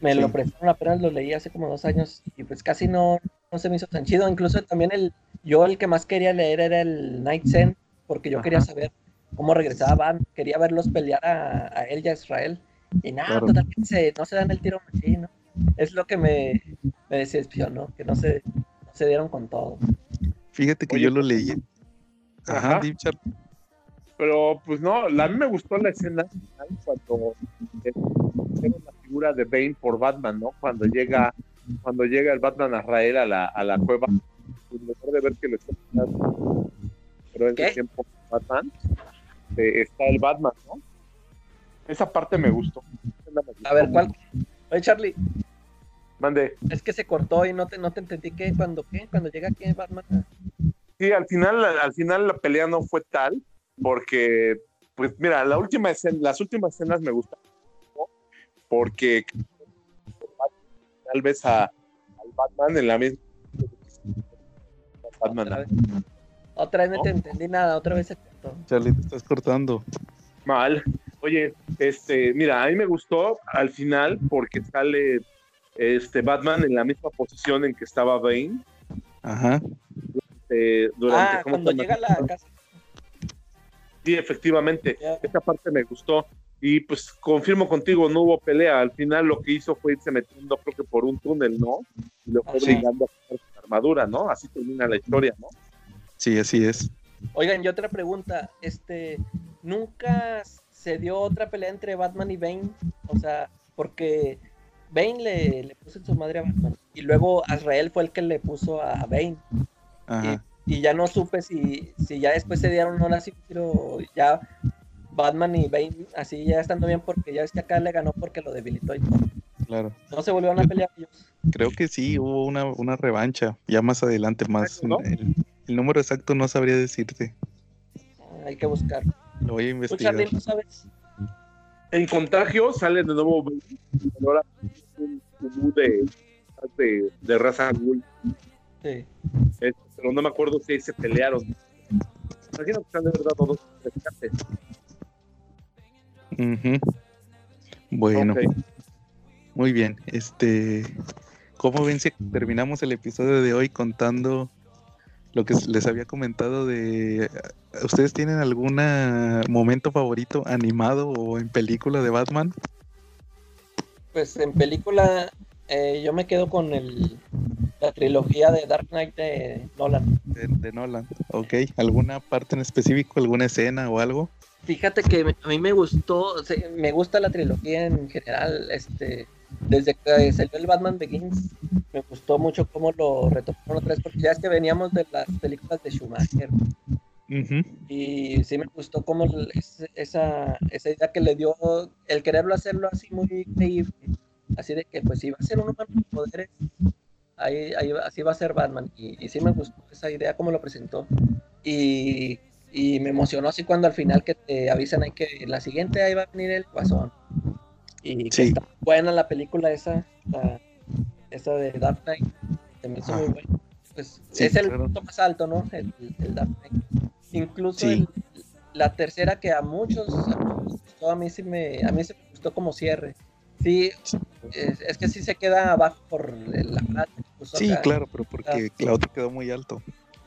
Me Sí. lo prestaron apenas lo leí hace como dos años y pues casi no, no se me hizo tan chido. Incluso también el, yo el que más quería leer era el Night Zen, porque yo quería Ajá. saber cómo regresaba Van, quería verlos pelear a, a él y a Israel. Y nada, Claro. totalmente se- no se dan el tiro machín, ¿no? Es lo que me, me decepcionó, que no se, no se dieron con todo. Fíjate que Oye, yo lo leí. Ajá, Ajá. Deep Pero pues no, la- a mí me gustó la escena final cuando eh, vemos la figura de Bane por Batman, ¿no? Cuando llega, cuando llega el Batman a Israel a la, a la cueva, pues mejor de ver que lo está matando. Pero en ¿Qué? ese tiempo Batman eh, está el Batman, ¿no? Esa parte me gustó. A ver, ¿cuál? Oye, Charlie, Mande. es que se cortó y no te, no te entendí que cuando, ¿qué? Cuando llega aquí Batman. Sí, al final, al final la pelea no fue tal, porque, pues mira, la última escena, las últimas escenas me gustan porque tal vez a, al Batman en la misma Batman Otra vez. Otra vez no ¿No? te entendí nada, otra vez se cortó. Charlie, te estás cortando. mal. Oye, este, mira, a mí me gustó al final porque sale este Batman en la misma posición en que estaba Bane Ajá. eh, durante Ah, ¿cómo cuando llega a la casa. Sí, efectivamente. Ya. Esa parte me gustó. Y pues confirmo contigo, no hubo pelea. Al final lo que hizo fue irse metiendo, creo que por un túnel, ¿no? Y lo fue obligando a quitar su armadura, ¿no? Así termina la historia, ¿no? Sí, así es. Oigan, y otra pregunta, este, ¿nunca se dio otra pelea entre Batman y Bane? O sea, porque Bane le, le puso en su madre a Batman y luego Azrael fue el que le puso a Bane Ajá. y ya no supe si, si ya después se dieron una así, pero ya Batman y Bane así ya estando bien porque ya es que acá le ganó porque lo debilitó y todo. Claro. No se volvieron a pelear ellos. Creo que sí, hubo una, una revancha. Ya más adelante, más. ¿no? El, el número exacto no sabría decirte. Hay que buscar. Lo voy a ¿Tú, investigar. No sabes? En contagio sale de nuevo un de, de, de raza ghoul. Sí. Este, pero no me acuerdo si ahí se pelearon. Imagino que están de verdad todos rescates. Bueno, muy bien. Este, ¿cómo ven si terminamos el episodio de hoy contando lo que les había comentado de ¿Ustedes tienen algún momento favorito animado o en película de Batman? Pues en película eh, yo me quedo con el, la trilogía de Dark Knight de Nolan. De, de Nolan. Ok. ¿Alguna parte en específico, alguna escena o algo? Fíjate que a mí me gustó, me gusta la trilogía en general, este, desde que salió el Batman Begins, me gustó mucho cómo lo retomaron otra vez, porque ya es que veníamos de las películas de Schumacher, Ujú. y sí me gustó es- esa, esa idea que le dio, el quererlo hacerlo así muy creíble, así de que pues si va a ser un humano con poderes, ahí, ahí así va a ser Batman, y, y sí me gustó esa idea como lo presentó, y, y me emocionó así cuando al final que te avisan ahí que la siguiente ahí va a venir el guasón, y que Sí. está buena la película esa, la- esa de Dark Knight, se me hizo muy Ajá. buena. Pues Sí, es el claro. punto más alto, ¿no? El, el Dark Knight. Incluso Sí. el- la tercera que a muchos, a muchos gustó, a mí sí me, a mí se me gustó como cierre. Sí, es, es que sí se queda abajo por la frase Sí, acá, claro, pero porque la otra quedó muy alto.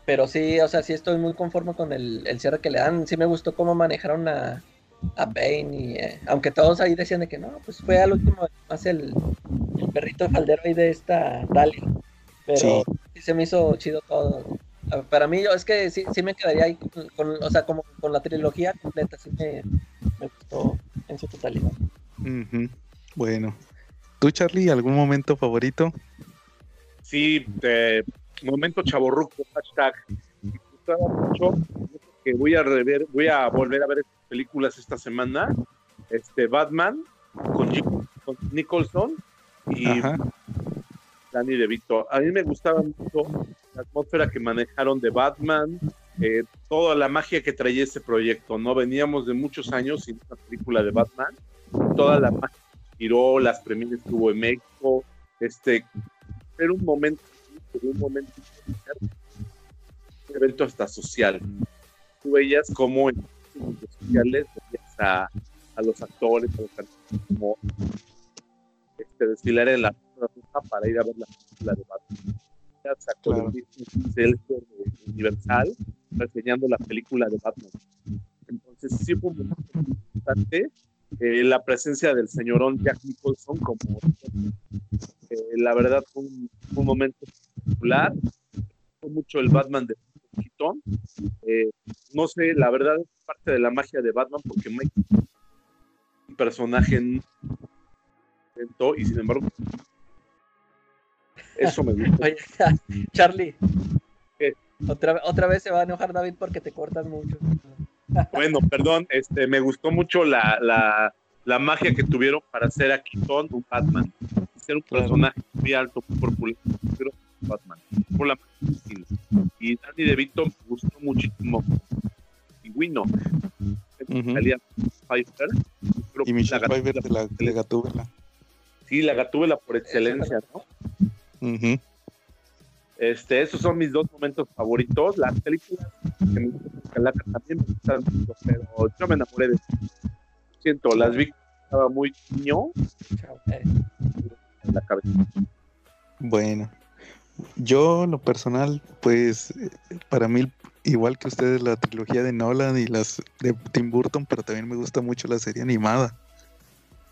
Pero sí, o sea, sí estoy muy conforme con el, el cierre que le dan. Sí me gustó cómo manejaron a, a Bane y eh, aunque todos ahí decían de que no, pues fue al último más el, el perrito faldero ahí de esta Dali. Pero Sí. sí. se me hizo chido todo. Para mí, yo es que sí, sí me quedaría ahí con, con- o sea, como con la trilogía completa, sí me, me gustó en su totalidad. Bueno. ¿Tú, Charlie, algún momento favorito? Sí, de momento chaborruco, hashtag. Me gustaba mucho que voy a rever, voy a volver a ver estas películas esta semana. Este Batman con, Jim- con Nicholson y Ajá. Danny DeVito. A mí me gustaba mucho la atmósfera que manejaron de Batman, eh, toda la magia que traía ese proyecto, ¿no? Veníamos de muchos años sin una película de Batman, toda la magia que giró, las premieres que hubo en México, este, era un momento, un momento, un evento hasta social. Tú veías como en medios sociales a, a los actores, a los artistas como que desfilar en la para ir a ver la película de Batman. Sacó Claro. de Universal reseñando la película de Batman. Entonces sí fue muy importante eh, la presencia del señorón Jack Nicholson como eh, la verdad fue un, un momento particular. Fue mucho el Batman de Keaton. Eh, no sé, la verdad es parte de la magia de Batman porque Mike un personaje inventó y sin embargo eso me gusta. Oye, Charlie. ¿Qué? Otra, otra vez se va a enojar David porque te cortas mucho. Bueno, perdón, este, me gustó mucho la, la, la magia que tuvieron para hacer a Keaton un Batman. Ser un Claro. personaje muy alto, muy corpulento, pero Batman. Por la. Y Danny DeVito me gustó muchísimo. Pingüino. Ujú. Salía Pfeiffer. Creo Y que Michelle la Pfeiffer de la, de Gatúbela. Sí, la Gatúbela por excelencia, ¿no? Este, esos son mis dos momentos favoritos. Las películas que me gustan también me gustan mucho, pero yo me enamoré de Siento, las vi estaba muy niño. Eh, en la cabeza. Bueno, yo lo personal, pues para mí, igual que ustedes, la trilogía de Nolan y las de Tim Burton, pero también me gusta mucho la serie animada.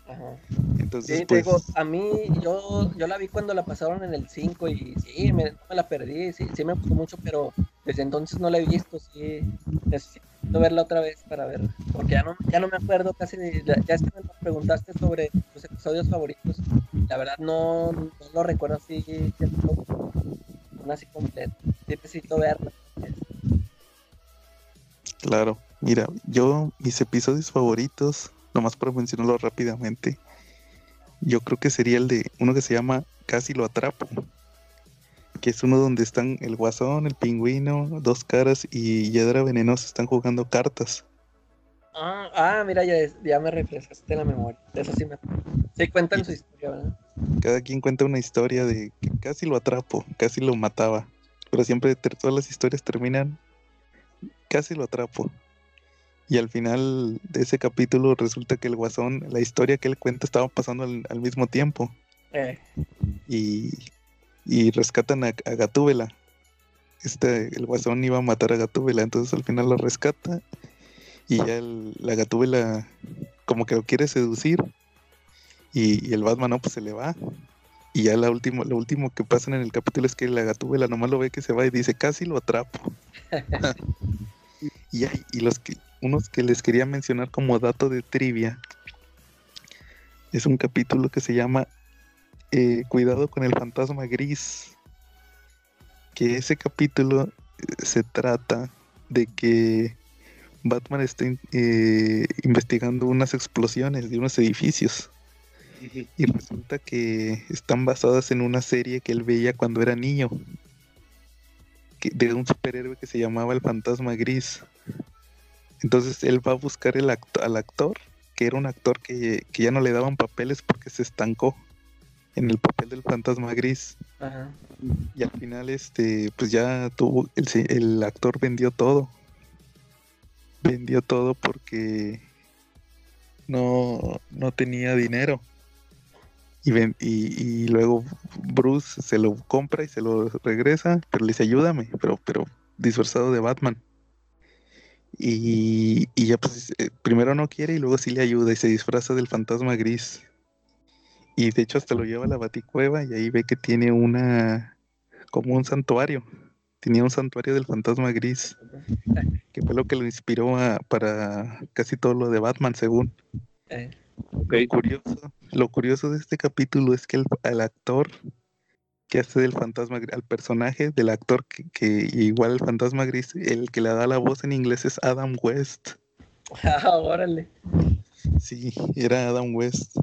ajá. Entonces, Sí, te pues, digo, a mí, yo, yo la vi cuando la pasaron en el 5 y sí, me, la perdí, sí, sí me gustó mucho, pero desde entonces no la he visto, sí, necesito verla otra vez para ver, porque ya no, ya no me acuerdo casi, de, ya ya es que me preguntaste sobre tus episodios favoritos, la verdad no, no lo recuerdo así, así completo, sí necesito verla. claro, mira, yo mis episodios favoritos, nomás para mencionarlo rápidamente, yo creo que sería el de uno que se llama Casi lo atrapo, que es uno donde están el guasón, el pingüino, dos caras y Hiedra Venenosa están jugando cartas. Ah, ah, mira, ya, ya me refrescaste la memoria, eso sí me acuerdo. Sí, cuentan su historia, ¿verdad? Cada quien cuenta una historia de que casi lo atrapo, casi lo mataba. Pero siempre todas las historias terminan casi lo atrapo. Y al final de ese capítulo resulta que el guasón, la historia que él cuenta estaba pasando al, al mismo tiempo. Eh, Y, y rescatan a, a Gatúbela. Este, el guasón iba a matar a Gatúbela, entonces al final lo rescata. Y ya el- la Gatúbela como que lo quiere seducir. Y, y el Batman no, pues se le va. Y ya la último, lo último que pasa en el capítulo es que la Gatúbela nomás lo ve que se va y dice, casi lo atrapo. y, hay- y los que, unos que les quería mencionar como dato de trivia. Es un capítulo que se llama eh, Cuidado con el fantasma gris. Que ese capítulo eh, se trata de que Batman está eh, investigando unas explosiones de unos edificios. Y resulta que están basadas en una serie que él veía cuando era niño. que- de un superhéroe que se llamaba el Fantasma Gris. Entonces él va a buscar el act- al actor, que era un actor que, que ya no le daban papeles porque se estancó en el papel del Fantasma Gris. ajá. Y al final, este, pues ya tuvo, el, el actor vendió todo. Vendió todo porque no, no tenía dinero. Y, ven- y, y luego Bruce se lo compra y se lo regresa, pero le dice ayúdame, pero, pero disfrazado de Batman. Y, y ya pues eh, primero no quiere y luego sí le ayuda y se disfraza del fantasma gris. Y de hecho hasta lo lleva a la baticueva y ahí ve que tiene una como un santuario. Tenía un santuario del fantasma gris, que fue lo que lo inspiró a- para casi todo lo de Batman, según. Eh. Lo curioso, lo curioso de este capítulo es que el, al actor que hace del fantasma gris, al personaje del actor que, que igual el fantasma gris, el que le da la voz en inglés es Adam West. ah, órale. Sí, era Adam West.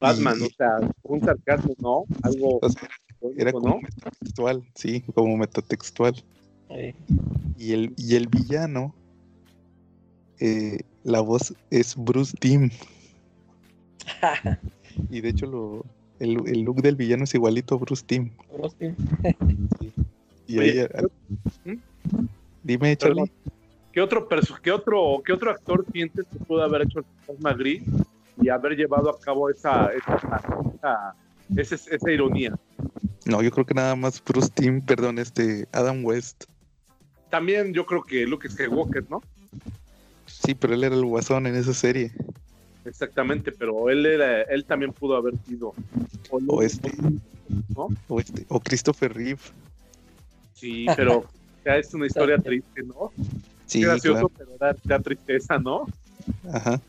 Batman, Y- o sea, un sarcasmo, ¿no? Algo O sea, era como ¿no? metatextual, sí, como metatextual. Eh, Y el, y el villano, eh, la voz es Bruce Timm. Y de hecho lo, el, el look del villano es igualito a Bruce. Y Oye, ahí, al- ¿Mm? dime. Charlie. ¿Qué otro, perso- qué otro, qué otro actor sientes que pudo haber hecho el fantasma gris y haber llevado a cabo esa, esa, esa, esa ironía. No, yo creo que nada más Bruce Timm, perdón, este Adam West. También yo creo que Luke Skywalker, ¿no? Sí, pero él era el guasón en esa serie. Exactamente, pero él era, él también pudo haber sido. O, este, ¿no? o este, o Christopher Reeve. Sí, pero ya es una historia triste, ¿no? Sí, gracioso, claro. pero da, da tristeza, ¿no? Ajá.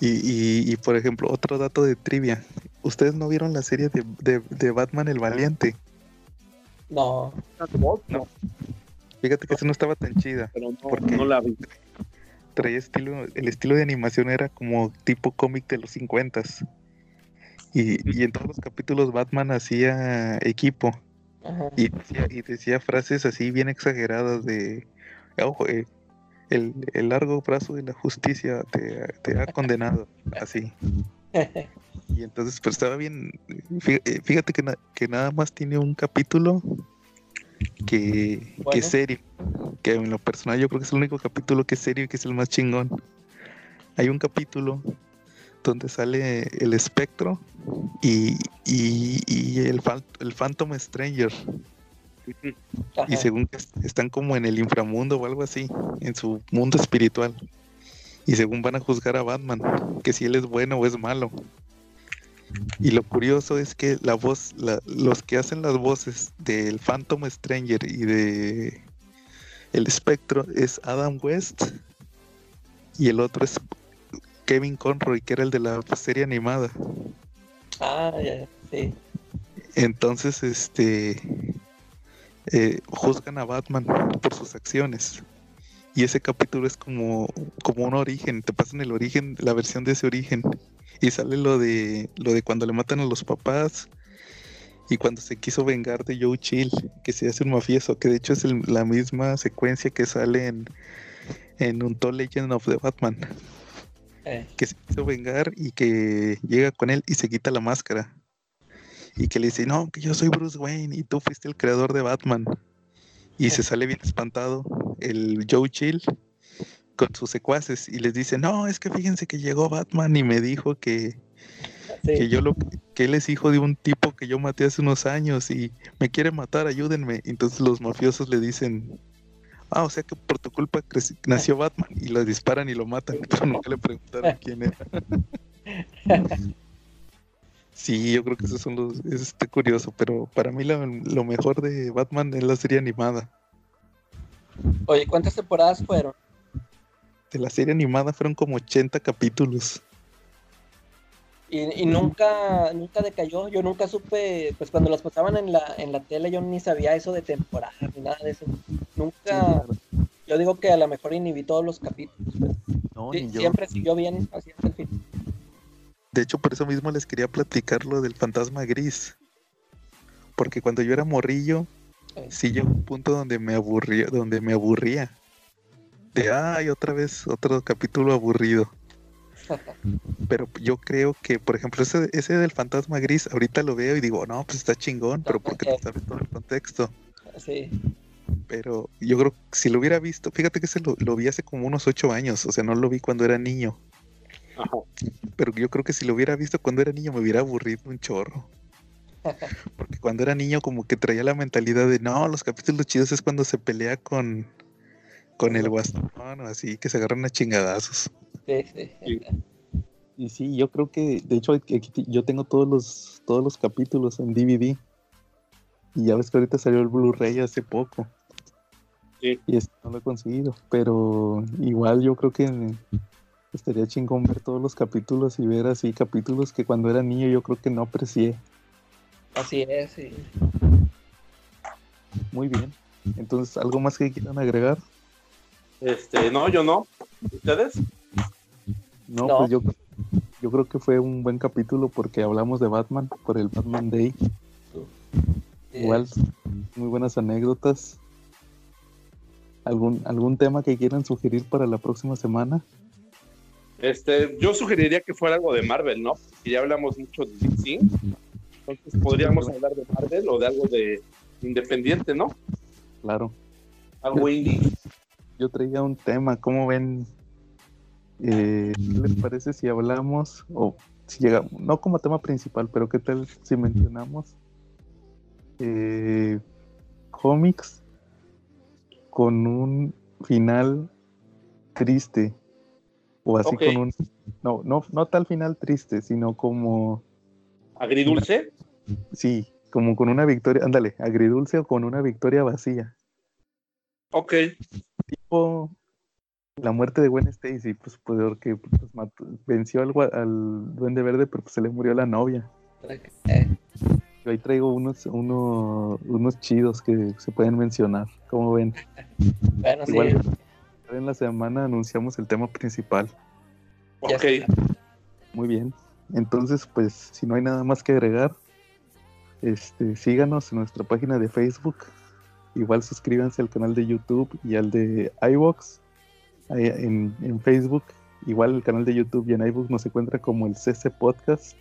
Y, y, y, por ejemplo, otro dato de trivia. ¿Ustedes no vieron la serie de, de, de Batman el Valiente? No. No, Fíjate que esa no estaba tan chida. pero no, ¿Por qué? no la vi. Traía estilo, el estilo de animación era como tipo cómic de los 50 y, y en todos los capítulos Batman hacía equipo Ajá. y decía, y decía frases así bien exageradas de ojo, eh, el, el largo brazo de la justicia te, te ha condenado así. Y entonces pues estaba bien eh, fíjate que, na- que nada más tiene un capítulo que, que Bueno. es serio que en lo personal yo creo que es el único capítulo que es serio y que es el más chingón hay un capítulo donde sale el espectro y, y, y el, el Phantom Stranger y según que est- están como en el inframundo o algo así, en su mundo espiritual. Y según van a juzgar a Batman, que si él es bueno o es malo. Y lo curioso es que la voz, la- los que hacen las voces del Phantom Stranger y de el espectro es Adam West y el otro es Kevin Conroy, que era el de la serie animada. Ah, ya, sí. Entonces, este, eh, juzgan a Batman por sus acciones. Y ese capítulo es como, como un origen, te pasan el origen, la versión de ese origen. Y sale lo de, lo de cuando le matan a los papás y cuando se quiso vengar de Joe Chill, que se hace un mafioso, que de hecho es el- la misma secuencia que sale en, en Untold Legend of the Batman, Eh, que se quiso vengar y que llega con él y se quita la máscara y que le dice, no, que yo soy Bruce Wayne y tú fuiste el creador de Batman. Y se sale bien espantado el Joe Chill con sus secuaces y les dice, no, es que fíjense que llegó Batman y me dijo que, que yo lo que él es hijo de un tipo que yo maté hace unos años y me quiere matar, ayúdenme. Entonces los mafiosos le dicen, ah, o sea que por tu culpa nació Batman y lo disparan y lo matan, pero nunca le preguntaron quién era. Sí, yo creo que esos son los, es este curioso, pero para mí lo, lo mejor de Batman es la serie animada. Oye, ¿cuántas temporadas fueron? De la serie animada fueron como 80 capítulos. Y, y nunca, nunca decayó. Yo nunca supe, pues cuando las pasaban en la, en la tele, yo ni sabía eso de temporada ni nada de eso. Nunca, yo digo que a lo mejor inhibí todos los capítulos. pero No, sí, ni yo. siempre siguió bien, así hasta el fin. De hecho, por eso mismo les quería platicar lo del fantasma gris. Porque cuando yo era morrillo, sí llegó un punto donde me aburría, donde me aburría. De ay, otra vez, otro capítulo aburrido. Pero yo creo que, por ejemplo, ese, ese del fantasma gris, ahorita lo veo y digo, no, pues está chingón, pero porque te sabes todo el contexto. Sí, Pero yo creo que si lo hubiera visto, fíjate que ese lo, lo vi hace como unos ocho años, o sea, no lo vi cuando era niño. Ajá. Pero yo creo que si lo hubiera visto cuando era niño me hubiera aburrido un chorro. Porque cuando era niño como que traía la mentalidad de, no, los capítulos chidos es cuando se pelea con, con el guasón o así, que se agarran a chingadazos. sí, sí. Y sí, yo creo que, de hecho, yo tengo todos los, todos los capítulos en DVD. Y ya ves que ahorita salió el Blu-ray hace poco. Sí. Y este no lo he conseguido. Pero igual yo creo que estaría chingón ver todos los capítulos y ver así capítulos que cuando era niño yo creo que no aprecié. Así es, sí. Muy bien. Entonces, ¿algo más que quieran agregar? Este, no, yo no. ¿Ustedes? No, No. pues yo, yo creo que fue un buen capítulo porque hablamos de Batman por el Batman Day. Sí, Igual, muy buenas anécdotas. ¿Algún, ¿Algún tema que quieran sugerir para la próxima semana? Este, yo sugeriría que fuera algo de Marvel, ¿no? Que ya hablamos mucho de DC. Entonces podríamos hablar de Marvel o de algo de independiente, ¿no? Claro. Algo indie. Yo traía un tema, ¿cómo ven Eh, ¿Qué les parece si hablamos, o si llegamos, no como tema principal, pero qué tal si mencionamos eh, cómics con un final triste? O así con un... No, no, no tal final triste, sino como... ¿Agridulce? Sí, como con una victoria, ándale, agridulce o con una victoria vacía. Ok. Tipo la muerte de Gwen Stacy, pues porque pues, mató- venció al, gua- al Duende Verde, pero pues, se le murió la novia. Eh, Yo ahí traigo unos, uno- unos chidos que se pueden mencionar. Como ven, bueno, sí. En la semana anunciamos el tema principal. Ok. Muy bien. Entonces, pues, si no hay nada más que agregar, este, síganos en nuestra página de Facebook. Igual suscríbanse al canal de YouTube y al de iVoox. Ahí En, en Facebook, igual el canal de YouTube y en iVoox nos encuentra como el CC Podcast.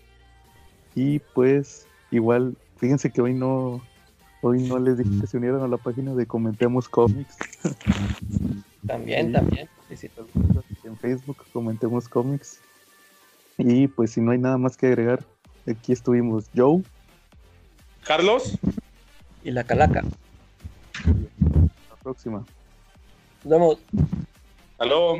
Y pues, igual, fíjense que hoy no, hoy no les dije que se unieran a la página de Comentemos Comics. También, Sí. también. Sí, sí. En Facebook, Comentemos Comics. Y pues, si no hay nada más que agregar, aquí estuvimos Joe. Carlos, Y la calaca. La próxima. Nos vemos. aló.